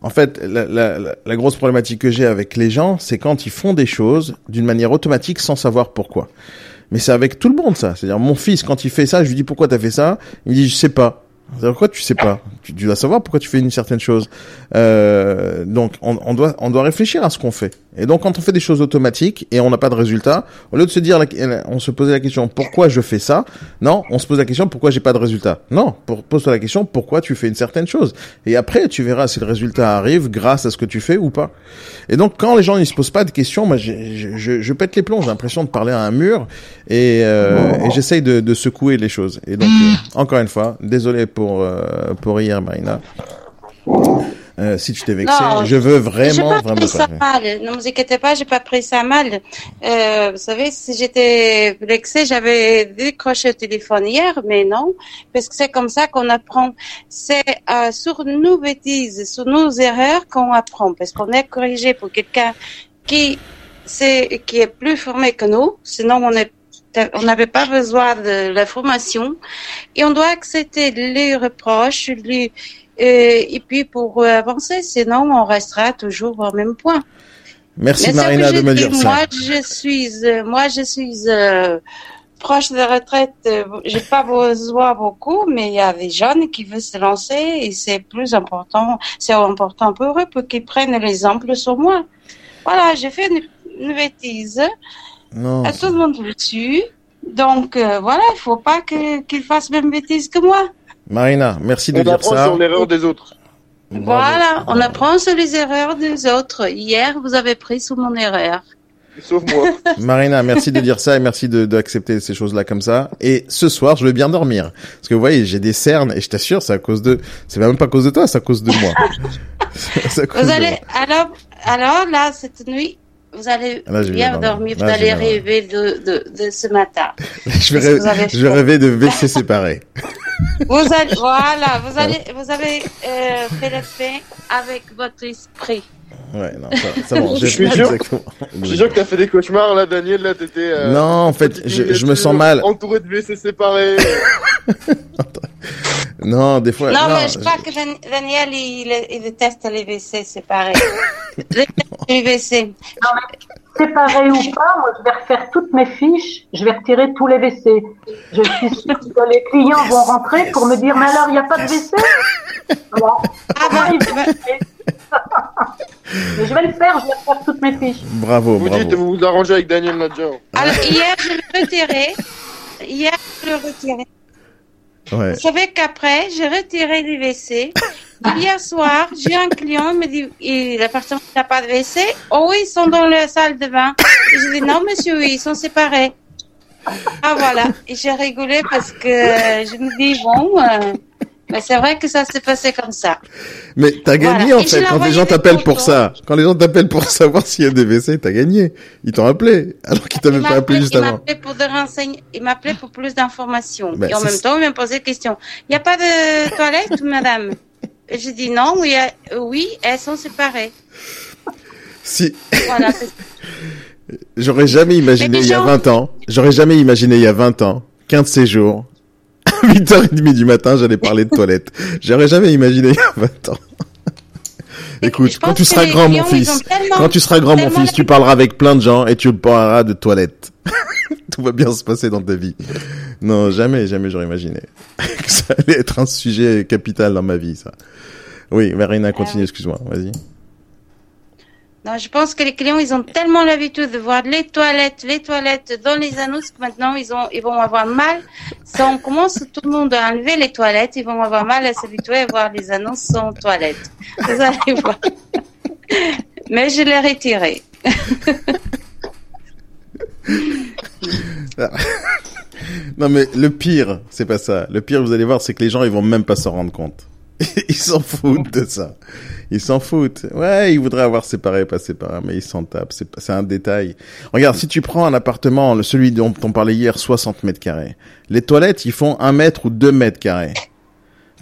en fait, la, la, la- grosse problématique que j'ai avec les gens, c'est quand ils font des choses d'une manière automatique sans savoir pourquoi. Mais c'est avec tout le monde, ça. C'est-à-dire, mon fils, quand il fait ça, je lui dis pourquoi t'as fait ça? Il dit, je sais pas. Pourquoi tu sais pas tu, dois savoir pourquoi tu fais une certaine chose. Euh, donc, on, on doit, on doit réfléchir à ce qu'on fait. Et donc, quand on fait des choses automatiques et on n'a pas de résultat, au lieu de se dire, on se posait la question pourquoi je fais ça, non, on se pose la question pourquoi j'ai pas de résultat? Non, pose-toi la question pourquoi tu fais une certaine chose? Et après, tu verras si le résultat arrive grâce à ce que tu fais ou pas. Et donc, quand les gens ne se posent pas de questions, moi, je, je, je pète les plombs. J'ai l'impression de parler à un mur et, euh, et j'essaye de, de secouer les choses. Et donc, euh, encore une fois, désolé pour euh, pour hier, Marina. Euh, si tu t'es vexé, je veux vraiment, pas vraiment pris ça mal. Ne vous inquiétez pas, j'ai pas pris ça mal. Euh, vous savez, si j'étais vexée, j'avais décroché le téléphone hier, mais non, parce que c'est comme ça qu'on apprend. C'est euh, sur nos bêtises, sur nos erreurs qu'on apprend, parce qu'on est corrigé pour quelqu'un qui c'est qui est plus formé que nous. Sinon, on est on n'avait pas besoin de la formation et on doit accepter les reproches, les, euh, et puis pour avancer, sinon on restera toujours au même point. Merci Mais Marina de me dire ça. Moi, je suis, euh, moi, je suis euh, proche de la retraite. J'ai pas besoin beaucoup, mais il y a des jeunes qui veulent se lancer et c'est plus important. C'est important pour eux pour qu'ils prennent l'exemple sur moi. Voilà, j'ai fait une, une bêtise. Non, À tout le monde le. Donc euh, voilà, il faut pas que- qu'ils fassent la même bêtise que moi. Marina, merci de On dire apprend ça. sur l'erreur des autres. Bravo. Voilà, on apprend sur les erreurs des autres. Hier, vous avez pris sous mon erreur. Sauf moi. Marina, merci de dire ça et merci de d'accepter ces choses-là comme ça. Et ce soir, je vais bien dormir. Parce que vous voyez, j'ai des cernes et je t'assure, c'est à cause de, c'est même pas à cause de toi, c'est à cause de moi. C'est à cause Vous de allez, alors, alors là, cette nuit, vous allez Là, bien dormir. vous allez rêver de, de, de ce matin. Je vais, rêver, je vais fait rêver de WC séparés. Vous allez, voilà, vous allez, vous avez euh, fait le pain avec votre esprit. Ouais, non, ça, ça bon, Je j'ai sûr. exactement. Je suis sûr que t'as fait des cauchemars là, Daniel. Là, t'étais. euh, Non, en fait, je, je me sens mal. Entouré de WC séparés. Non, des fois. non, non, mais je crois que Dan- Daniel, il, il déteste les WC, c'est pareil. les WC. Séparé ou pas, moi je vais refaire toutes mes fiches, je vais retirer tous les WC. Je suis sûre que les clients vont rentrer pour me dire, mais alors il n'y a pas de WC Ah faire Mais je vais le faire, je vais refaire toutes mes fiches. Bravo, Vous dites, bravo. vous vous arrangez avec Daniel Nadja. alors, hier, je l'ai retiré. Hier, je l'ai retiré. Ouais. Vous savez qu'après, j'ai retiré les WC. Hier soir, j'ai un client, il me dit, il- l'appartement n'a pas de WC. Oh oui, ils sont dans la salle de bain. Et je dis, non, monsieur, oui, ils sont séparés. Ah voilà, et j'ai rigolé parce que je me dis, bon, euh, mais c'est vrai que ça s'est passé comme ça. Mais t'as gagné Voilà. en fait quand les gens t'appellent pour ça. Quand les gens t'appellent pour savoir s'il y a des WC, t'as gagné. Ils t'ont appelé alors qu'ils t'avaient pas appelé juste avant. pour il m'a appelé pour plus d'informations. Ben, et en même temps, il m'a posé des questions. Il n'y a pas de toilette, madame? Et j'ai dit non, oui, euh, oui, elles sont séparées. Si Voilà, j'aurais jamais imaginé il y a déjà- 20 ans, j'aurais jamais imaginé il y a 20 ans, 15 séjours, 8h30 du matin, j'allais parler de toilettes. J'aurais jamais imaginé il y a 20 ans. Écoute, quand tu seras grand, mon fils, quand tu seras grand, mon fils, tu parleras avec plein de gens et tu parleras de toilettes. Tout va bien se passer dans ta vie. Non, jamais, jamais j'aurais imaginé que ça allait être un sujet capital dans ma vie, ça. Oui, Marina, continue, excuse-moi, vas-y. Non, je pense que les clients, ils ont tellement l'habitude de voir les toilettes, les toilettes dans les annonces que maintenant, ils, ont, ils vont avoir mal. Si on commence tout le monde à enlever les toilettes, ils vont avoir mal à s'habituer à voir les annonces sans toilettes. Mais je l'ai retiré. Non, mais le pire, c'est pas ça. Le pire, vous allez voir, c'est que les gens, ils vont même pas s'en rendre compte. ils s'en foutent de ça. Ils s'en foutent. Ouais, ils voudraient avoir séparé, pas séparé, mais ils s'en tapent. C'est, un détail. Regarde, si tu prends un appartement, celui dont on parlait hier, 60 mètres carrés. Les toilettes, ils font un mètre ou deux mètres carrés.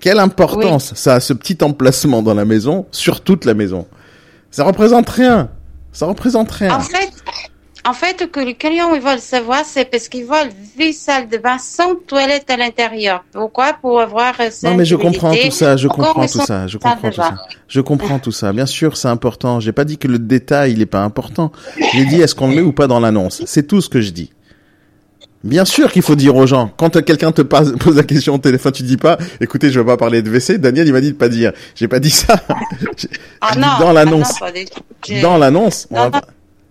Quelle importance ça a ce petit emplacement dans la maison, sur toute la maison. Ça représente rien. Ça représente rien. En fait, en fait, que les clients ils veulent savoir, c'est parce qu'ils veulent vivre salle de bain sans toilette à l'intérieur. Pourquoi? Pour avoir Non mais je comprends tout ça, je comprends tout ça, je comprends tout ça. Je comprends tout ça. Bien sûr, c'est important. J'ai pas dit que le détail il est pas important. J'ai dit est-ce qu'on le met ou pas dans l'annonce? C'est tout ce que je dis. Bien sûr qu'il faut dire aux gens. Quand quelqu'un te pose pose la question au téléphone, tu dis pas, écoutez, je vais pas parler de WC. Daniel, il m'a dit de pas dire. J'ai pas dit ça. Ah non, dans ah l'annonce. Dans l'annonce. on va.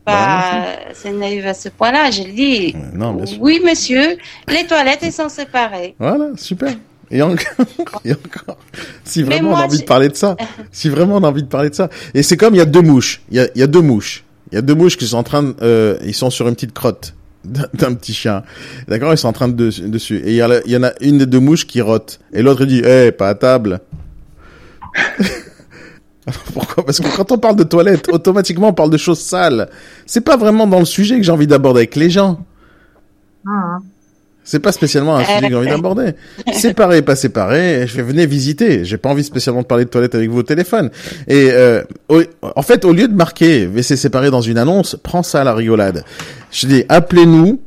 Pas- pas, c'est naïf à ce point-là. Je dis, Euh, Non, bien sûr. oui, monsieur, les toilettes, elles sont séparées. Voilà, super. Et encore, et encore. Si vraiment on a envie de parler de ça, si vraiment on a envie de parler de ça. Et c'est comme il y a deux mouches. Il y a, il y a deux mouches. Il y a deux mouches qui sont en train de, euh, ils sont sur une petite crotte d'un petit chien. D'accord, ils sont en train de dessus. Et il y, a la- il y en a une des deux mouches qui rote. Et l'autre dit, eh, pas à table. Pourquoi Parce que quand on parle de toilettes, automatiquement on parle de choses sales. C'est pas vraiment dans le sujet que j'ai envie d'aborder avec les gens. Hum. C'est pas spécialement un sujet que j'ai envie d'aborder. Séparé, pas séparé, je vais venir visiter. J'ai pas envie spécialement de parler de toilettes avec vos téléphones. Et euh, en fait, au lieu de marquer WC séparé dans une annonce, prends ça à la rigolade. Je dis appelez-nous,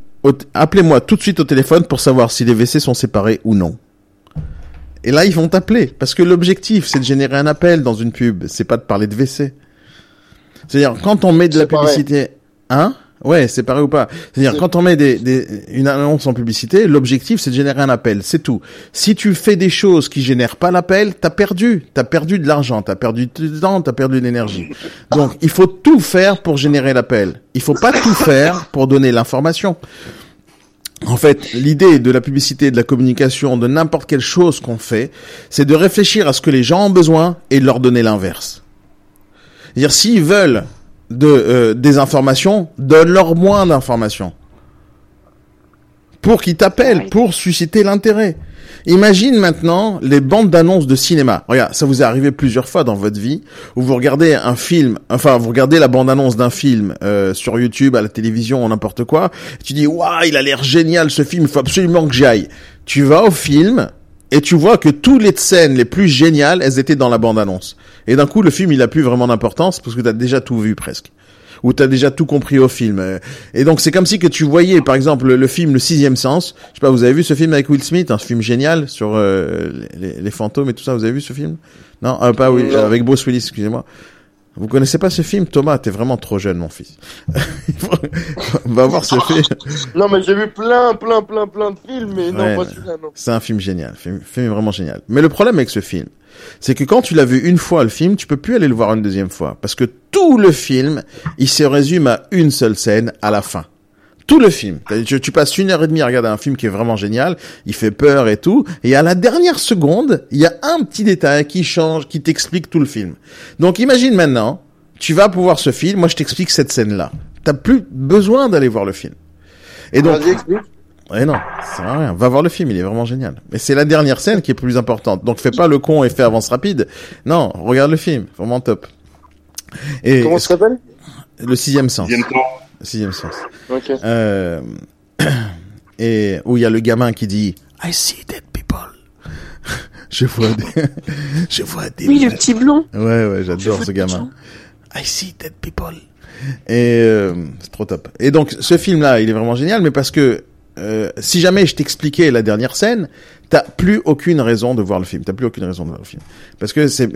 appelez-moi tout de suite au téléphone pour savoir si les WC sont séparés ou non. Et là, ils vont t'appeler parce que l'objectif, c'est de générer un appel dans une pub. C'est pas de parler de WC. C'est-à-dire quand on met de la publicité, hein? Ouais, séparé ou pas? C'est-à-dire C'est- quand on met des, des, une annonce en publicité, l'objectif c'est de générer un appel, c'est tout. Si tu fais des choses qui génèrent pas l'appel, t'as perdu, t'as perdu de l'argent, t'as perdu du temps, t'as perdu de l'énergie. Donc il faut tout faire pour générer l'appel. Il faut pas tout faire pour donner l'information. En fait, l'idée de la publicité, de la communication, de n'importe quelle chose qu'on fait, c'est de réfléchir à ce que les gens ont besoin et de leur donner l'inverse. C'est-à-dire, s'ils veulent euh, des informations, donne-leur moins d'informations. Pour qu'ils t'appellent, pour susciter l'intérêt. Imagine maintenant les bandes d'annonces de cinéma. Regarde, ça vous est arrivé plusieurs fois dans votre vie où vous regardez un film, enfin vous regardez la bande-annonce d'un film euh, sur YouTube, à la télévision, ou n'importe quoi. Tu dis waouh, il a l'air génial ce film, il faut absolument que j'y aille. Tu vas au film et tu vois que toutes les scènes les plus géniales, elles étaient dans la bande-annonce. Et d'un coup, le film, il a plus vraiment d'importance parce que tu as déjà tout vu presque ou t'as déjà tout compris au film. Et donc c'est comme si que tu voyais, par exemple, le, le film Le Sixième Sens. Je sais pas, vous avez vu ce film avec Will Smith, un film génial sur euh, les, les fantômes et tout ça. Vous avez vu ce film? Non, euh, pas oui, avec Bruce Willis, excusez-moi. Vous connaissez pas ce film, Thomas? T'es vraiment trop jeune, mon fils. On va voir ce film. Non, mais j'ai vu plein, plein, plein, plein de films, mais Ouais, non. C'est un film génial, film, film vraiment génial. Mais le problème avec ce film, c'est que quand tu l'as vu une fois le film, tu peux plus aller le voir une deuxième fois parce que tout le film, il se résume à une seule scène à la fin. Tout le film. Tu, tu passes une heure et demie à regarder un film qui est vraiment génial, il fait peur et tout, et à la dernière seconde, il y a un petit détail qui change, qui t'explique tout le film. Donc imagine maintenant, tu vas pouvoir ce film, moi je t'explique cette scène-là. T'as plus besoin d'aller voir le film. Et donc, Vas-y, explique. Eh non, ça sert à rien. Va voir le film, il est vraiment génial. Mais c'est la dernière scène qui est plus importante. Donc fais pas le con et fais avance rapide. Non, regarde le film, vraiment top. Et Comment ça s'appelle? Le sixième sens. Sixième temps. Sixième sens. Ok. Euh, et où il y a le gamin qui dit I see dead people. je vois des, je vois des. Oui, le petit blond. Ouais, ouais, j'adore ce gamin. I see dead people. Et euh, c'est trop top. Et donc ce film-là, il est vraiment génial, mais parce que euh, si jamais je t'expliquais la dernière scène, t'as plus aucune raison de voir le film. T'as plus aucune raison de voir le film parce que c'est,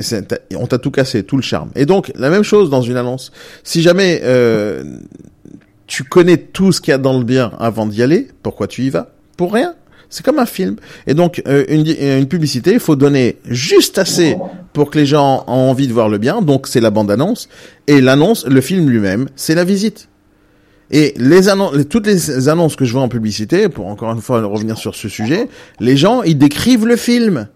on t'a tout cassé, tout le charme. Et donc la même chose dans une annonce. Si jamais euh, tu connais tout ce qu'il y a dans le bien avant d'y aller, pourquoi tu y vas? Pour rien. C'est comme un film. Et donc, euh, une, euh, une publicité, il faut donner juste assez pour que les gens aient envie de voir le bien. Donc, c'est la bande-annonce. Et l'annonce, le film lui-même, c'est la visite. Et les annonces, toutes les annonces que je vois en publicité, pour encore une fois revenir sur ce sujet, les gens, ils décrivent le film.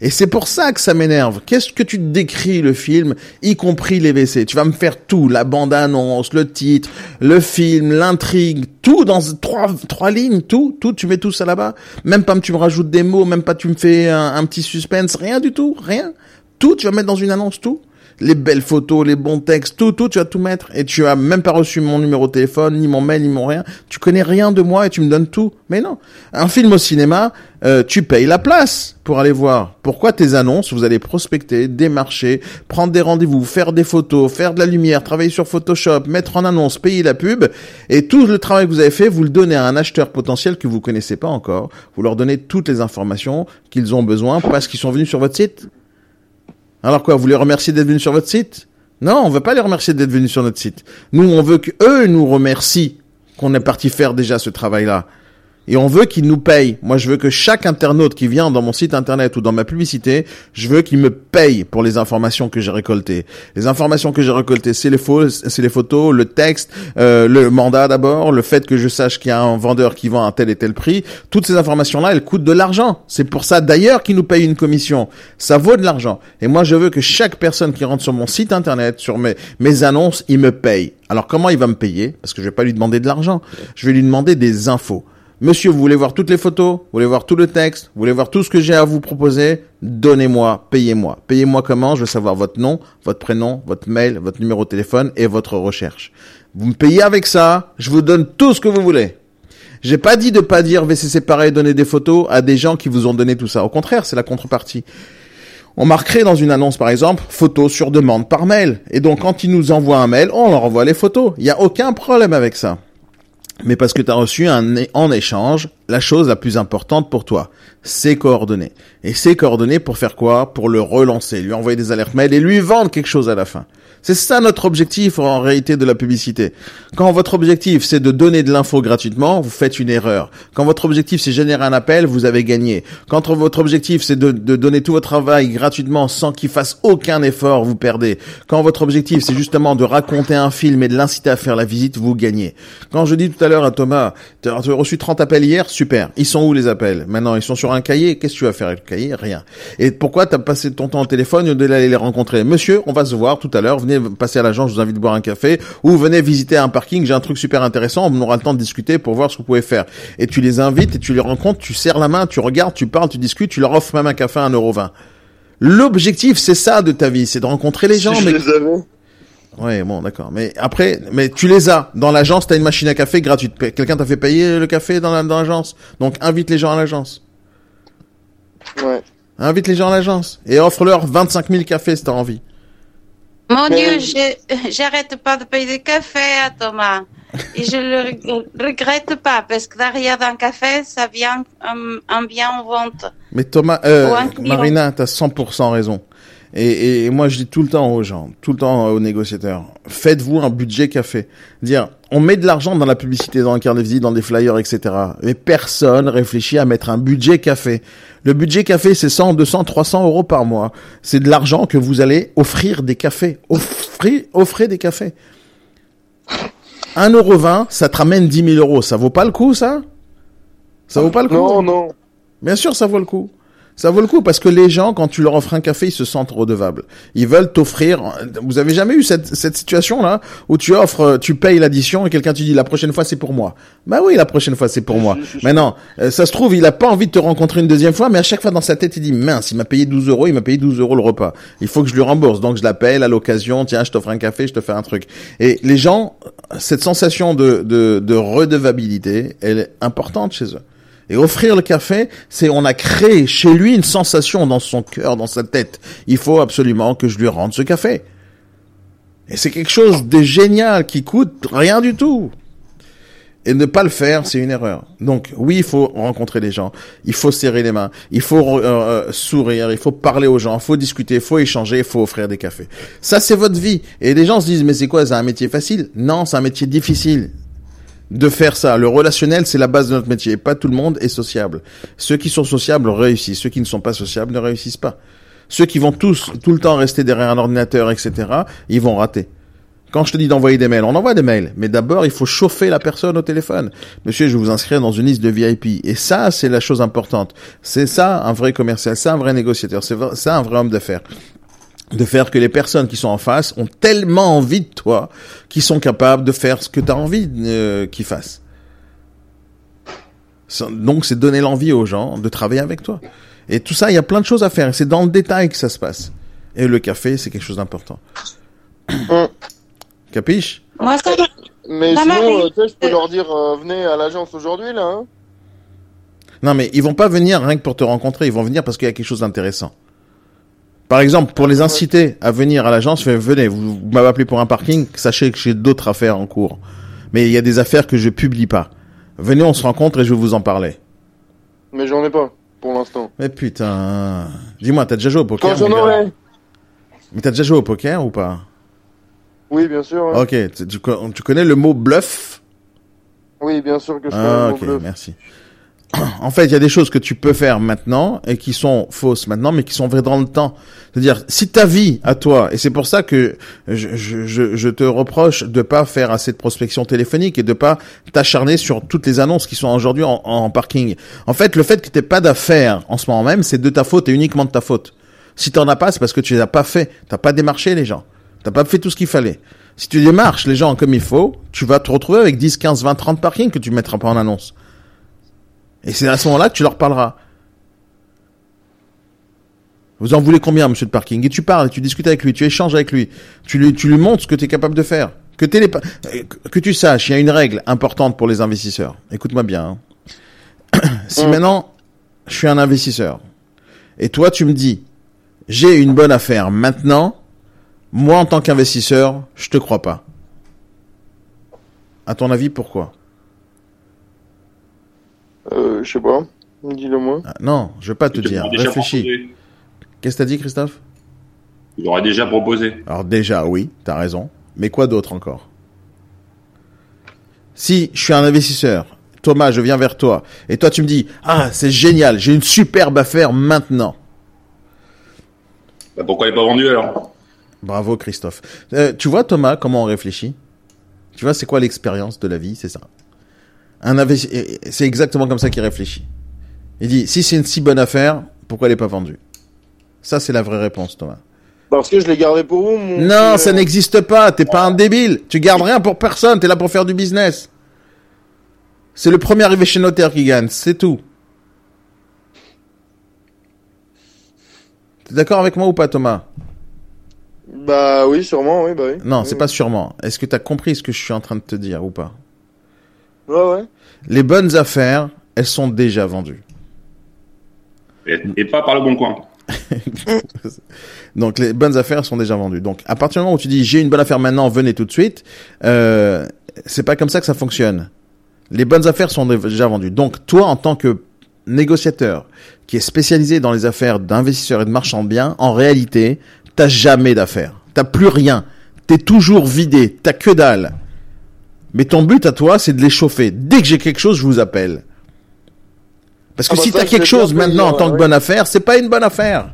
Et c'est pour ça que ça m'énerve. Qu'est-ce que tu décris le film, y compris les WC Tu vas me faire tout, la bande-annonce, le titre, le film, l'intrigue, tout dans trois, trois lignes, tout, tout, tu mets tout ça là-bas. Même pas tu me rajoutes des mots, même pas tu me fais un, un petit suspense, rien du tout, rien. Tout, tu vas mettre dans une annonce, tout. Les belles photos, les bons textes, tout, tout, tu vas tout mettre. Et tu as même pas reçu mon numéro de téléphone, ni mon mail, ni mon rien. Tu connais rien de moi et tu me donnes tout. Mais non. Un film au cinéma, euh, tu payes la place pour aller voir. Pourquoi tes annonces, vous allez prospecter, démarcher, prendre des rendez-vous, faire des photos, faire de la lumière, travailler sur Photoshop, mettre en annonce, payer la pub, et tout le travail que vous avez fait, vous le donnez à un acheteur potentiel que vous connaissez pas encore. Vous leur donnez toutes les informations qu'ils ont besoin parce qu'ils sont venus sur votre site. Alors quoi, vous les remerciez d'être venus sur votre site? Non, on veut pas les remercier d'être venus sur notre site. Nous, on veut que eux nous remercient qu'on est parti faire déjà ce travail-là. Et on veut qu'ils nous payent. Moi, je veux que chaque internaute qui vient dans mon site internet ou dans ma publicité, je veux qu'il me paye pour les informations que j'ai récoltées. Les informations que j'ai récoltées, c'est les c'est les photos, le texte, euh, le mandat d'abord, le fait que je sache qu'il y a un vendeur qui vend à tel et tel prix. Toutes ces informations-là, elles coûtent de l'argent. C'est pour ça d'ailleurs qu'ils nous payent une commission. Ça vaut de l'argent. Et moi, je veux que chaque personne qui rentre sur mon site internet, sur mes, mes annonces, il me paye. Alors comment il va me payer? Parce que je vais pas lui demander de l'argent. Je vais lui demander des infos. Monsieur, vous voulez voir toutes les photos? Vous voulez voir tout le texte? Vous voulez voir tout ce que j'ai à vous proposer? Donnez-moi, payez-moi. Payez-moi comment? Je veux savoir votre nom, votre prénom, votre mail, votre numéro de téléphone et votre recherche. Vous me payez avec ça, je vous donne tout ce que vous voulez. J'ai pas dit de pas dire VC séparé, donner des photos à des gens qui vous ont donné tout ça. Au contraire, c'est la contrepartie. On marquerait dans une annonce, par exemple, photos sur demande par mail. Et donc, quand ils nous envoient un mail, on leur envoie les photos. Il n'y a aucun problème avec ça mais parce que tu as reçu en échange la chose la plus importante pour toi, ses coordonnées. Et ses coordonnées pour faire quoi? Pour le relancer, lui envoyer des alertes mail et lui vendre quelque chose à la fin. C'est ça notre objectif en réalité de la publicité. Quand votre objectif c'est de donner de l'info gratuitement, vous faites une erreur. Quand votre objectif c'est générer un appel, vous avez gagné. Quand votre objectif c'est de, de donner tout votre travail gratuitement sans qu'il fasse aucun effort, vous perdez. Quand votre objectif c'est justement de raconter un film et de l'inciter à faire la visite, vous gagnez. Quand je dis tout à l'heure à Thomas, tu as reçu 30 appels hier, super. Ils sont où les appels? Maintenant, ils sont sur un cahier. Qu'est-ce que tu vas faire avec le cahier? Rien. Et pourquoi t'as passé ton temps au téléphone au lieu d'aller les rencontrer? Monsieur, on va se voir tout à l'heure. Venez passer à l'agence, je vous invite à boire un café. Ou venez visiter un parking, j'ai un truc super intéressant. On aura le temps de discuter pour voir ce que vous pouvez faire. Et tu les invites et tu les rencontres, tu serres la main, tu regardes, tu parles, tu discutes, tu leur offres même un café à 1,20€. L'objectif, c'est ça de ta vie, c'est de rencontrer les gens. si mais... je les avais. Ouais, bon, d'accord. Mais après, mais tu les as. Dans l'agence, t'as une machine à café gratuite. Quelqu'un t'a fait payer le café dans la- dans l'agence? Donc, invite les gens à l'agence. Ouais. Invite les gens à l'agence. Et offre-leur 25 000 cafés si t'as envie. Mon Dieu, j'arrête pas de payer des cafés à Thomas. Et je le reg- regrette pas, parce que derrière d'un café, ça vient un, un bien en vente. Mais Thomas, euh. Marina, t'as 100% raison. Et, et moi, je dis tout le temps aux gens, tout le temps aux négociateurs, faites-vous un budget café. Dire, on met de l'argent dans la publicité, dans le carte de visite, dans des flyers, etc. Mais personne réfléchit à mettre un budget café. Le budget café, c'est 100, 200, 300 euros par mois. C'est de l'argent que vous allez offrir des cafés. Offrir, offrez des cafés. 1,20€, ça te ramène 10 000 euros. Ça vaut pas le coup, ça? Ça vaut pas le coup Non, non. Bien sûr, ça vaut le coup. Ça vaut le coup parce que les gens, quand tu leur offres un café, ils se sentent redevables. Ils veulent t'offrir. Vous avez jamais eu cette, cette situation-là où tu offres, tu payes l'addition et quelqu'un te dit la prochaine fois c'est pour moi. Bah oui, la prochaine fois c'est pour moi. Maintenant, euh, ça se trouve, il a pas envie de te rencontrer une deuxième fois, mais à chaque fois dans sa tête, il dit mince, il m'a payé 12 euros, il m'a payé 12 euros le repas. Il faut que je lui rembourse, donc je l'appelle à l'occasion. Tiens, je t'offre un café, je te fais un truc. Et les gens, cette sensation de, de, de redevabilité, elle est importante chez eux. Et offrir le café, c'est on a créé chez lui une sensation dans son cœur, dans sa tête. Il faut absolument que je lui rende ce café. Et c'est quelque chose de génial qui coûte rien du tout. Et ne pas le faire, c'est une erreur. Donc oui, il faut rencontrer les gens, il faut serrer les mains, il faut euh, euh, sourire, il faut parler aux gens, il faut discuter, il faut échanger, il faut offrir des cafés. Ça, c'est votre vie. Et les gens se disent, mais c'est quoi, c'est un métier facile? Non, c'est un métier difficile de faire ça. Le relationnel, c'est la base de notre métier. Pas tout le monde est sociable. Ceux qui sont sociables réussissent. Ceux qui ne sont pas sociables ne réussissent pas. Ceux qui vont tous, tout le temps rester derrière un ordinateur, etc., ils vont rater. Quand je te dis d'envoyer des mails, on envoie des mails. Mais d'abord, il faut chauffer la personne au téléphone. Monsieur, je vous inscrire dans une liste de VIP. Et ça, c'est la chose importante. C'est ça, un vrai commercial. C'est un vrai négociateur. C'est ça, un vrai homme d'affaires de faire que les personnes qui sont en face ont tellement envie de toi qu'ils sont capables de faire ce que tu as envie euh, qu'ils fassent. Donc c'est donner l'envie aux gens de travailler avec toi. Et tout ça, il y a plein de choses à faire. C'est dans le détail que ça se passe. Et le café, c'est quelque chose d'important. Capiche? Moi, ça... Mais Maman, sinon, euh, tu sais, je peux leur dire, euh, venez à l'agence aujourd'hui, là. Hein Non, mais ils vont pas venir rien que pour te rencontrer. Ils vont venir parce qu'il y a quelque chose d'intéressant. Par exemple, pour les inciter à venir à l'agence, fais, venez, vous, vous m'avez appelé pour un parking, sachez que j'ai d'autres affaires en cours. Mais il y a des affaires que je publie pas. Venez, on se rencontre et je vais vous en parler. Mais j'en ai pas, pour l'instant. Mais putain, dis-moi, t'as déjà joué au poker Quand j'en aurai. Mais t'as déjà joué au poker ou pas? Oui, bien sûr. Ok, tu, tu co- tu connais le mot bluff? Oui, bien sûr que je Ah, connais ok, mon bluff. merci. En fait, il y a des choses que tu peux faire maintenant et qui sont fausses maintenant, mais qui sont vraies dans le temps. C'est-à-dire, si ta vie à toi, et c'est pour ça que je, je, je, te reproche de pas faire assez de prospection téléphonique et de pas t'acharner sur toutes les annonces qui sont aujourd'hui en, en parking. En fait, le fait que t'aies pas d'affaires en ce moment même, c'est de ta faute et uniquement de ta faute. Si t'en as pas, c'est parce que tu les as pas fait. T'as pas démarché les gens. T'as pas fait tout ce qu'il fallait. Si tu démarches les gens comme il faut, tu vas te retrouver avec 10, 15, 20, 30 parkings que tu mettras pas en annonce. Et c'est à ce moment-là que tu leur parleras. Vous en voulez combien, monsieur de parking? Et tu parles, tu discutes avec lui, tu échanges avec lui, tu lui, tu lui montres ce que tu es capable de faire. Les que tu saches, il y a une règle importante pour les investisseurs. Écoute-moi bien. hein. si Mm. maintenant, je suis un investisseur, et toi tu me dis, j'ai une bonne affaire maintenant, moi en tant qu'investisseur, je te crois pas. À ton avis, pourquoi? Euh, je sais pas. Dis-le moi. Ah, Non, je veux pas te dire. Réfléchis. Qu'est-ce que t'as dit, Christophe? Il l'aurait déjà proposé. Alors déjà, oui, t'as raison. Mais quoi d'autre encore? Si je suis un investisseur, Thomas, je viens vers toi, et toi tu me dis, ah, c'est génial, j'ai une superbe affaire maintenant. Bah, pourquoi il n'est pas vendu alors? Bravo, Christophe. Euh, tu vois, Thomas, comment on réfléchit? Tu vois, c'est quoi l'expérience de la vie? C'est ça. Un c'est exactement comme ça qu'il réfléchit. Il dit, si c'est une si bonne affaire, pourquoi elle n'est pas vendue? Ça, c'est la vraie réponse, Thomas. Parce que je l'ai gardé pour vous, mon Non, ça n'existe pas. T'es pas un débile. Tu gardes rien pour personne. T'es là pour faire du business. C'est le premier arrivé chez notaire qui gagne. C'est tout. T'es d'accord avec moi ou pas, Thomas? Bah oui, sûrement, oui, bah oui. Non, c'est oui. pas sûrement. Est-ce que t'as compris ce que je suis en train de te dire ou pas? Ouais, ouais. Les bonnes affaires, elles sont déjà vendues. et, et pas par le bon coin. Donc les bonnes affaires sont déjà vendues. Donc à partir du moment où tu dis j'ai une bonne affaire maintenant, venez tout de suite, euh, c'est pas comme ça que ça fonctionne. Les bonnes affaires sont déjà vendues. Donc toi en tant que négociateur qui est spécialisé dans les affaires d'investisseurs et de marchands de biens, en réalité, t'as jamais d'affaires. T'as plus rien. T'es toujours vidé. T'as que dalle. Mais ton but à toi, c'est de les chauffer. Dès que j'ai quelque chose, je vous appelle. Parce que Ah bah si t'as quelque chose maintenant en dire, tant que bonne affaire, c'est pas une bonne affaire.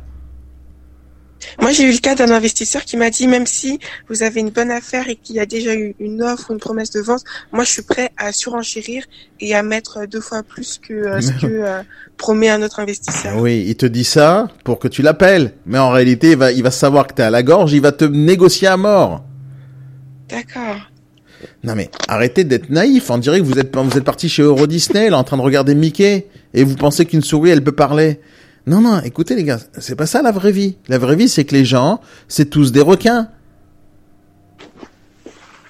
Moi, j'ai eu le cas d'un investisseur qui m'a dit, même si vous avez une bonne affaire et qu'il y a déjà eu une offre ou une promesse de vente, moi, je suis prêt à surenchérir et à mettre deux fois plus que euh, ce que euh, promet un autre investisseur. Oui, il te dit ça pour que tu l'appelles. Mais en réalité, il va, il va savoir que t'es à la gorge, il va te négocier à mort. D'accord. Non mais arrêtez d'être naïf. On dirait que vous êtes vous êtes parti chez Euro Disney, là, en train de regarder Mickey, et vous pensez qu'une souris elle peut parler. Non non, écoutez les gars, c'est pas ça la vraie vie. La vraie vie, c'est que les gens, c'est tous des requins.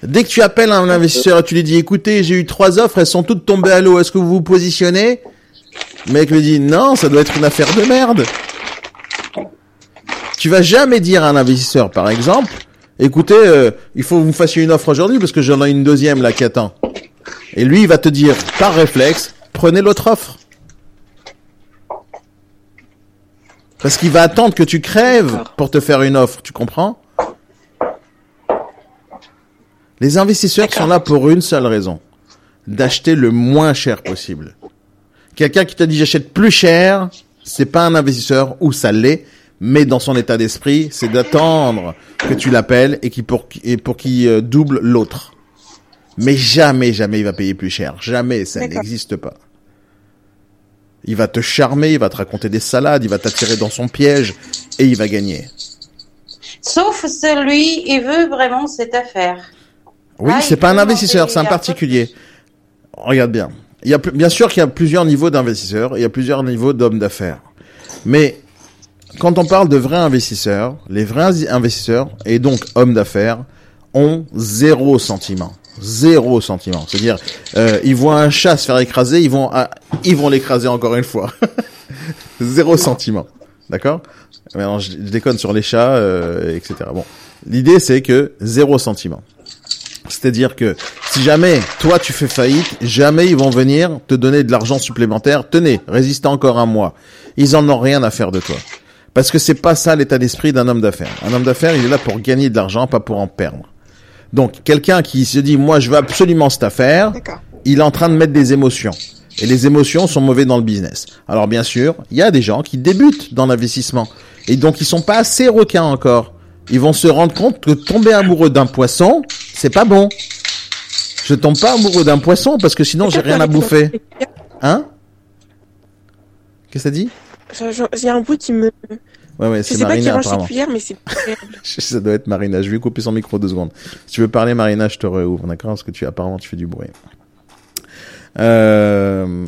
Dès que tu appelles un investisseur, tu lui dis, écoutez, j'ai eu trois offres, elles sont toutes tombées à l'eau. Est-ce que vous vous positionnez? Le mec lui dit, non, ça doit être une affaire de merde. Tu vas jamais dire à un investisseur, par exemple, écoutez, euh, il faut que vous me fassiez une offre aujourd'hui parce que j'en ai une deuxième là qui attend. Et lui, il va te dire, par réflexe, prenez l'autre offre. Parce qu'il va attendre que tu crèves pour te faire une offre, tu comprends? Les investisseurs sont là pour une seule raison, d'acheter le moins cher possible. Quelqu'un qui t'a dit j'achète plus cher, c'est pas un investisseur ou ça l'est, mais dans son état d'esprit, c'est d'attendre que tu l'appelles et qui pour et pour qu'il euh, double l'autre. Mais jamais, jamais il va payer plus cher. Jamais, ça n'existe pas. Il va te charmer, il va te raconter des salades, il va t'attirer dans son piège et il va gagner. Sauf celui, il veut vraiment cette affaire. Oui, Ah, c'est pas un investisseur, c'est un particulier. Regarde bien. Il y a, bien sûr qu'il y a plusieurs niveaux d'investisseurs, il y a plusieurs niveaux d'hommes d'affaires. Mais quand on parle de vrais investisseurs, les vrais investisseurs et donc hommes d'affaires ont zéro sentiment. Zéro sentiment. C'est-à-dire, euh, ils voient un chat se faire écraser, ils vont, ah, ils vont l'écraser encore une fois. zéro sentiment. D'accord? Maintenant, je, je déconne sur les chats, euh, etc. Bon, l'idée c'est que zéro sentiment. C'est-à-dire que si jamais toi tu fais faillite, jamais ils vont venir te donner de l'argent supplémentaire. Tenez, résistez encore un mois. Ils en ont rien à faire de toi. Parce que c'est pas ça l'état d'esprit d'un homme d'affaires. Un homme d'affaires, il est là pour gagner de l'argent, pas pour en perdre. Donc, quelqu'un qui se dit, moi, je veux absolument cette affaire, il est en train de mettre des émotions. Et les émotions sont mauvais dans le business. Alors bien sûr, il y a des gens qui débutent dans l'investissement. Et donc ils sont pas assez requins encore. Ils vont se rendre compte que tomber amoureux d'un poisson, c'est pas bon. Je tombe pas amoureux d'un poisson parce que sinon j'ai rien à bouffer. Hein? Qu'est-ce que ça dit? Je- je- J'ai un bout qui me. Ouais ouais, Je c'est sais pas qui Marina range ses cuillères, mais c'est. Ça doit être Marina. Je vais couper son micro deux secondes. Si tu veux parler, Marina, je te réouvre, d'accord? Parce que tu apparemment tu fais du bruit. Euh,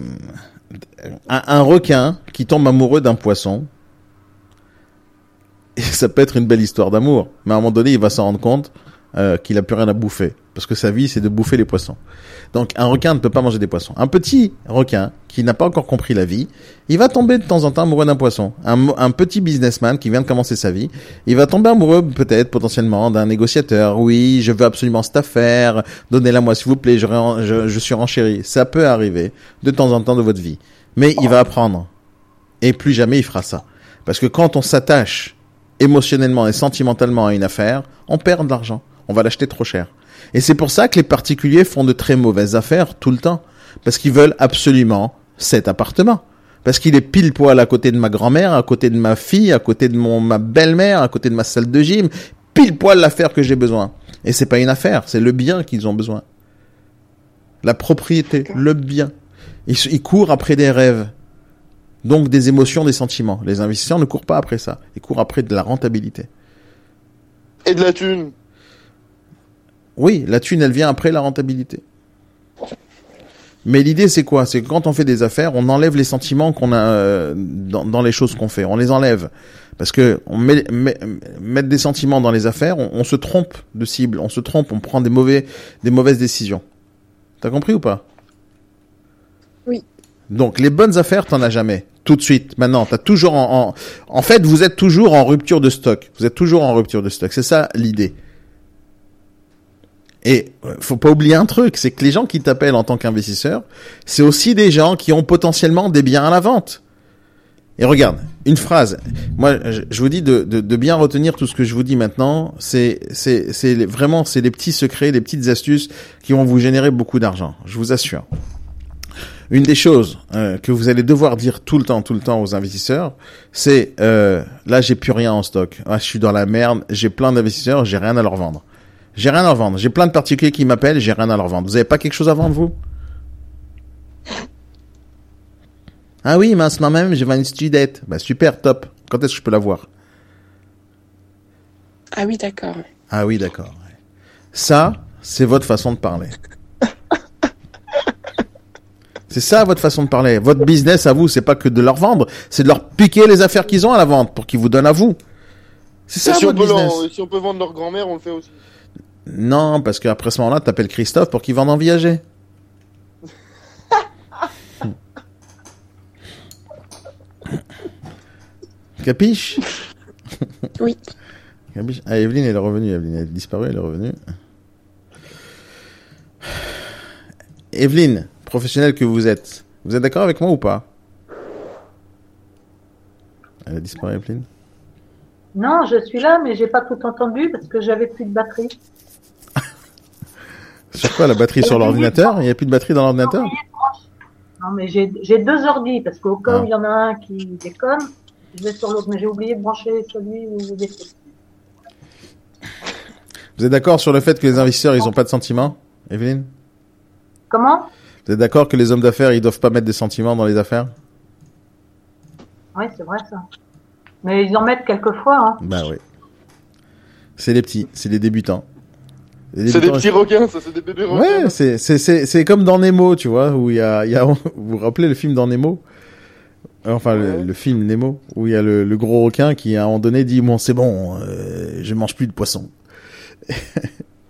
un, un requin qui tombe amoureux d'un poisson, et ça peut être une belle histoire d'amour, mais à un moment donné, il va s'en rendre compte euh, qu'il a plus rien à bouffer, parce que sa vie, c'est de bouffer les poissons. Donc, un requin ne peut pas manger des poissons. Un petit requin qui n'a pas encore compris la vie, il va tomber de temps en temps amoureux d'un poisson. Un, petit businessman qui vient de commencer sa vie, il va tomber amoureux peut-être potentiellement d'un négociateur. Oui, je veux absolument cette affaire. Donnez-la moi s'il vous plaît. Je, je suis renchéri. Ça peut arriver de temps en temps de votre vie, mais il va apprendre. Et plus jamais il fera ça. Parce que quand on s'attache émotionnellement et sentimentalement à une affaire, on perd de l'argent. On va l'acheter trop cher. Et c'est pour ça que les particuliers font de très mauvaises affaires tout le temps. Parce qu'ils veulent absolument cet appartement. Parce qu'il est pile poil à côté de ma grand-mère, à côté de ma fille, à côté de mon, ma belle-mère, à côté de ma salle de gym. Pile poil l'affaire que j'ai besoin. Et c'est pas une affaire, c'est le bien qu'ils ont besoin. La propriété, le bien. Ils, ils courent après des rêves. Donc des émotions, des sentiments. Les investisseurs ne courent pas après ça. Ils courent après de la rentabilité. Et de la thune. Oui, la thune, elle vient après la rentabilité. Mais l'idée, c'est quoi? C'est que quand on fait des affaires, on enlève les sentiments qu'on a euh, dans, dans les choses qu'on fait. On les enlève. Parce que on met, met- mettre des sentiments dans les affaires, on, on se trompe de cible, on se trompe, on prend des, mauvais, des mauvaises décisions. T'as compris ou pas? Oui. Donc, les bonnes affaires, t'en as jamais. Tout de suite, maintenant, t'as toujours en, en... En fait, vous êtes toujours en rupture de stock. Vous êtes toujours en rupture de stock. C'est ça l'idée. Et faut pas oublier un truc, c'est que les gens qui t'appellent en tant qu'investisseur, c'est aussi des gens qui ont potentiellement des biens à la vente. Et regarde, une phrase. Moi, je, vous dis de, bien retenir tout ce que je vous dis maintenant. C'est, les- vraiment, c'est des petits secrets, des petites astuces qui vont vous générer beaucoup d'argent. Je vous assure. une des choses euh, que vous allez devoir dire tout le temps, tout le temps aux investisseurs, c'est euh, là j'ai plus rien en stock, ah, je suis dans la merde, j'ai plein d'investisseurs, j'ai rien à leur vendre. J'ai rien à leur vendre. J'ai plein de particuliers qui m'appellent, j'ai rien à leur vendre. Vous avez pas quelque chose à vendre vous? Ah oui, mais en ce moment même j'ai vendu une studette. Bah super, top. Quand est-ce que je peux la voir? Ah oui, d'accord. Ah oui, d'accord. Ça, c'est votre façon de parler. C'est ça votre façon de parler. Votre business à vous, c'est pas que de leur vendre, c'est de leur piquer les affaires qu'ils ont à la vente pour qu'ils vous donnent à vous. C'est ça si, votre business. leur- si on peut vendre leur grand-mère, on le fait aussi. Non, parce qu'après ce moment-là, t'appelles Christophe pour qu'il vende en viager. Capiche? Oui. Capiche? Ah, Evelyne, elle est revenue. Evelyne, elle est disparue, elle est revenue. Evelyne, professionnelle que vous êtes, vous êtes d'accord avec moi ou pas? Elle a disparu, Evelyne? Non, je suis là, mais j'ai pas tout entendu parce que j'avais plus de batterie. Sur quoi La batterie sur l'ordinateur? Il n'y a plus de batterie dans l'ordinateur? Non, mais j'ai deux ordi parce qu'au cas Ah. où il y en a un qui déconne, je vais sur l'autre. Mais j'ai oublié de brancher celui où j'ai des Vous êtes d'accord sur le fait que les investisseurs, ils ont pas de sentiments Evelyne? Comment? Vous êtes d'accord que les hommes d'affaires, ils doivent pas mettre des sentiments dans les affaires? Oui, c'est vrai ça. Mais ils en mettent quelquefois. Hein. Bah oui. C'est les petits, c'est les débutants. C'est des petits requins, ça, c'est des bébés requins. Ouais, c'est c'est c'est c'est comme dans Nemo, tu vois, où il y a il y a vous vous rappelez le film dans Nemo? Enfin le, Ouais. le film Nemo où il y a le, le gros requin qui à un moment donné dit bon c'est bon, euh, je mange plus de poisson.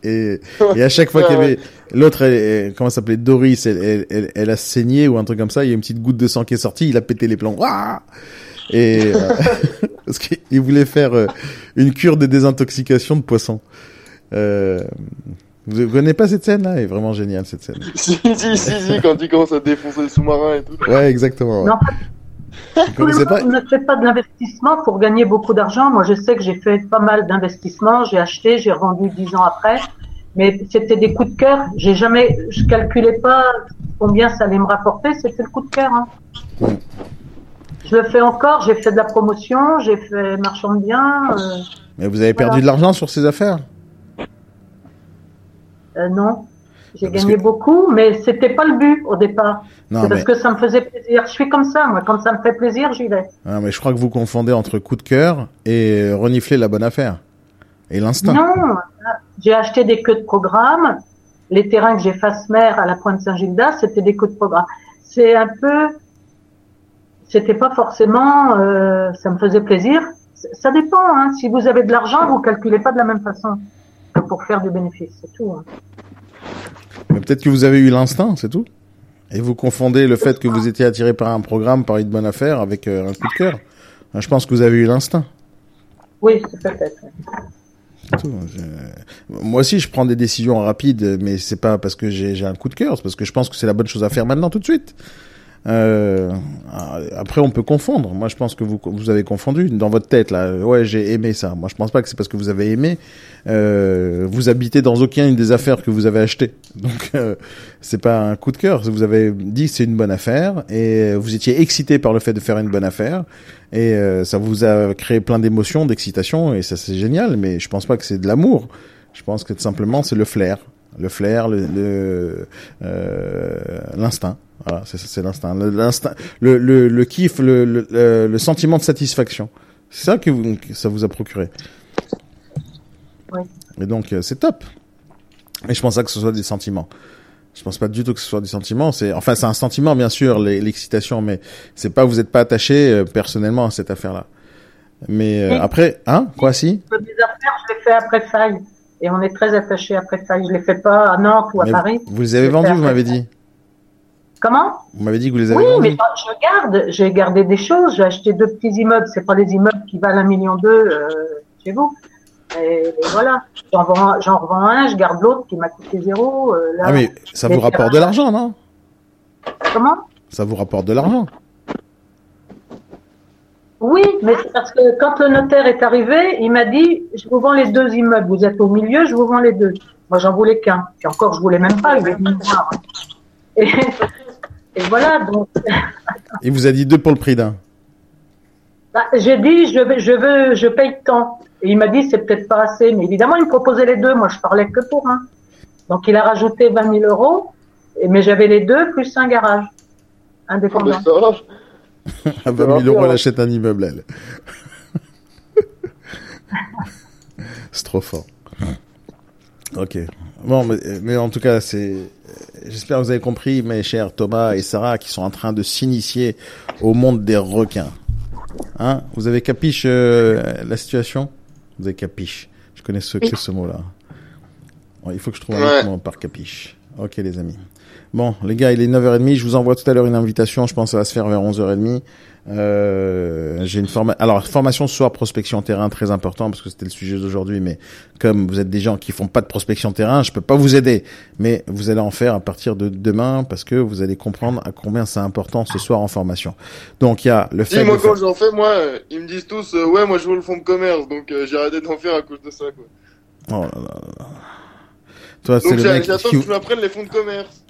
et et à chaque fois qu'il y avait l'autre elle- elle- comment s'appelait Doris, elle, elle, elle, a saigné ou un truc comme ça, il y a une petite goutte de sang qui est sortie, il a pété les plombs. Et euh, parce qu'il voulait faire euh, une cure de désintoxication de poisson. Euh, vous vous connaissez pas cette scène là Elle est vraiment géniale cette scène. si, si, si, si, quand ils commencent à défoncer le sous-marin et tout. Ouais, exactement. ouais. Non, Vous Tout le connaissez pas? ne fait pas de l'investissement pour gagner beaucoup d'argent. Moi, je sais que j'ai fait pas mal d'investissements. J'ai acheté, j'ai revendu dix ans après. Mais c'était des coups de cœur. J'ai jamais, je calculais pas combien ça allait me rapporter. C'était le coup de cœur. Hein. Je le fais encore. J'ai fait de la promotion. J'ai fait marchand de biens. Euh, Mais vous avez perdu Voilà. de l'argent sur ces affaires? Euh, non, j'ai gagné que- beaucoup, mais c'était pas le but au départ. Non, C'est mais parce que ça me faisait plaisir. Je suis comme ça, moi. Quand ça me fait plaisir, j'y vais. ah, mais je crois que vous confondez entre coup de cœur et euh, renifler la bonne affaire et l'instinct. Non, j'ai acheté des queues de programme. Les terrains que j'ai face mer à la pointe Saint-Gildas, c'était des queues de programme. C'est un peu, c'était pas forcément, euh, ça me faisait plaisir. Ça dépend. Hein. Si vous avez de l'argent, vous calculez pas de la même façon pour faire du bénéfice. C'est tout. hein. Mais peut-être que vous avez eu l'instinct, c'est tout. Et vous confondez le fait que vous étiez attiré par un programme, par une bonne affaire, avec euh, un coup de cœur. Ah, Je pense que vous avez eu l'instinct. Oui, c'est peut-être. Je- Moi aussi, je prends des décisions rapides, mais c'est pas parce que j'ai un coup de cœur, c'est parce que je pense que c'est la bonne chose à faire maintenant, tout de suite. Euh, après, on peut confondre. Moi, je pense que vous vous avez confondu dans votre tête là. Ouais, j'ai aimé ça. Moi, je pense pas que c'est parce que vous avez aimé. Euh, vous habitez dans aucune des affaires que vous avez achetées, donc euh, c'est pas un coup de cœur. Vous avez dit c'est une bonne affaire et vous étiez excité par le fait de faire une bonne affaire et euh, ça vous a créé plein d'émotions, d'excitation et ça c'est génial. Mais je pense pas que c'est de l'amour. Je pense que simplement c'est le flair, le flair, le le, euh, l'instinct. Voilà, c'est c'est l'instinct, Le- l'instinct, le, le, le kiff, le, le, le, le sentiment de satisfaction. C'est ça que, vous, que ça vous a procuré. Et donc euh, c'est top. Et je pense pas que ce soit des sentiments. Je pense pas du tout que ce soit des sentiments. C'est enfin c'est un sentiment bien sûr l'e- l'excitation, mais c'est pas vous n'êtes pas attaché euh, personnellement à cette affaire-là. Mais euh, Oui. après, hein, quoi si? Affaires, je les fais après. Et on est très attaché après faille. Je les fais pas à Nantes ou à Mais Paris. Vous les avez vendus, vous m'avez dit. Comment? Vous m'avez dit que vous les avez Oui, vendus. mais je garde, j'ai gardé des choses. J'ai acheté deux petits immeubles. C'est pas les immeubles qui valent un million deux euh, chez vous. Et, voilà, j'en vends, j'en revends un, je garde l'autre qui m'a coûté zéro. euh, là. Ah mais ça vous rapporte de l'argent, non? Comment? Ça vous rapporte de l'argent. Oui, mais c'est parce que quand le notaire est arrivé, il m'a dit, je vous vends les deux immeubles. Vous êtes au milieu, je vous vends les deux. Moi, j'en voulais qu'un. Et encore, je voulais même pas. Voir. Et, Et voilà, donc, Il vous a dit deux pour le prix d'un. bah, j'ai dit, je veux, je veux, je paye tant. Et il m'a dit, c'est peut-être pas assez. Mais évidemment, il me proposait les deux. Moi, je parlais que pour un. Donc, il a rajouté 20 000 euros. Et, mais j'avais les deux plus un garage. Indépendant. À 20 000 euros, elle achète un immeuble, elle. c'est trop fort. Ok. Bon, mais, mais en tout cas, c'est. J'espère que vous avez compris, mes chers Thomas et Sarah, qui sont en train de s'initier au monde des requins. Hein? Vous avez capiche euh, la situation? Vous avez capiche. Je connais ce, que ce mot-là. Bon, il faut que je trouve un Ouais. autre mot par capiche. Ok, les amis. Bon, les gars, il est 9h30. Je vous envoie tout à l'heure une invitation. Je pense que ça va se faire vers 11h30. Euh, j'ai une formation. Alors, formation ce soir, prospection terrain, très important parce que c'était le sujet d'aujourd'hui. Mais comme vous êtes des gens qui font pas de prospection terrain, je peux pas vous aider. Mais vous allez en faire à partir de demain parce que vous allez comprendre à combien c'est important ce soir en formation. Donc, il y a le fait Si, moi, quand j'en fais, moi, euh, ils me disent tous, euh, ouais, moi, je veux le fonds de commerce, donc euh, j'ai arrêté d'en faire à cause de ça, quoi. Oh là là là. Toi, c'est le mec j'attends qui... que tu m'apprennes les fonds de commerce.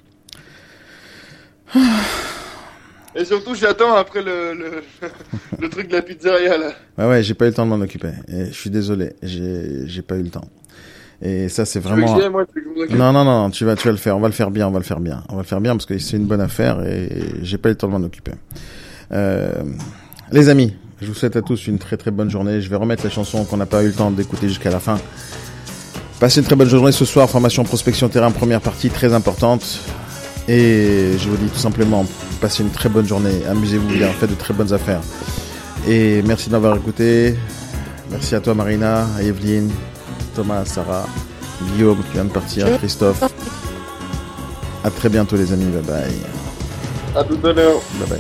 Et surtout, j'attends après le, le, le truc de la pizzeria, là. Ouais, ouais, j'ai pas eu le temps de m'en occuper. Et je suis désolé, j'ai j'ai pas eu le temps. Et ça, c'est vraiment. Tu veux que j'y aille, moi, tu veux que je m'en occupe Non, non, non, tu vas, tu vas le faire. On va le faire bien, on va le faire bien. On va le faire bien parce que c'est une bonne affaire et j'ai pas eu le temps de m'en occuper. Euh, les amis, je vous souhaite à tous une très très bonne journée. Je vais remettre la chanson qu'on n'a pas eu le temps d'écouter jusqu'à la fin. Passez une très bonne journée ce soir. Formation prospection terrain, première partie très importante. Et je vous dis tout simplement, passez une très bonne journée. Amusez-vous bien, faites de très bonnes affaires. Et merci de m'avoir écouté. Merci à toi Marina, à Evelyne, Thomas, Sarah, Guillaume qui vient de partir, Christophe. À très bientôt les amis, bye bye. À tout à l'heure. Bye bye.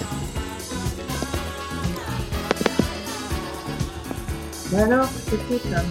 Mais alors, c'est tout, ça.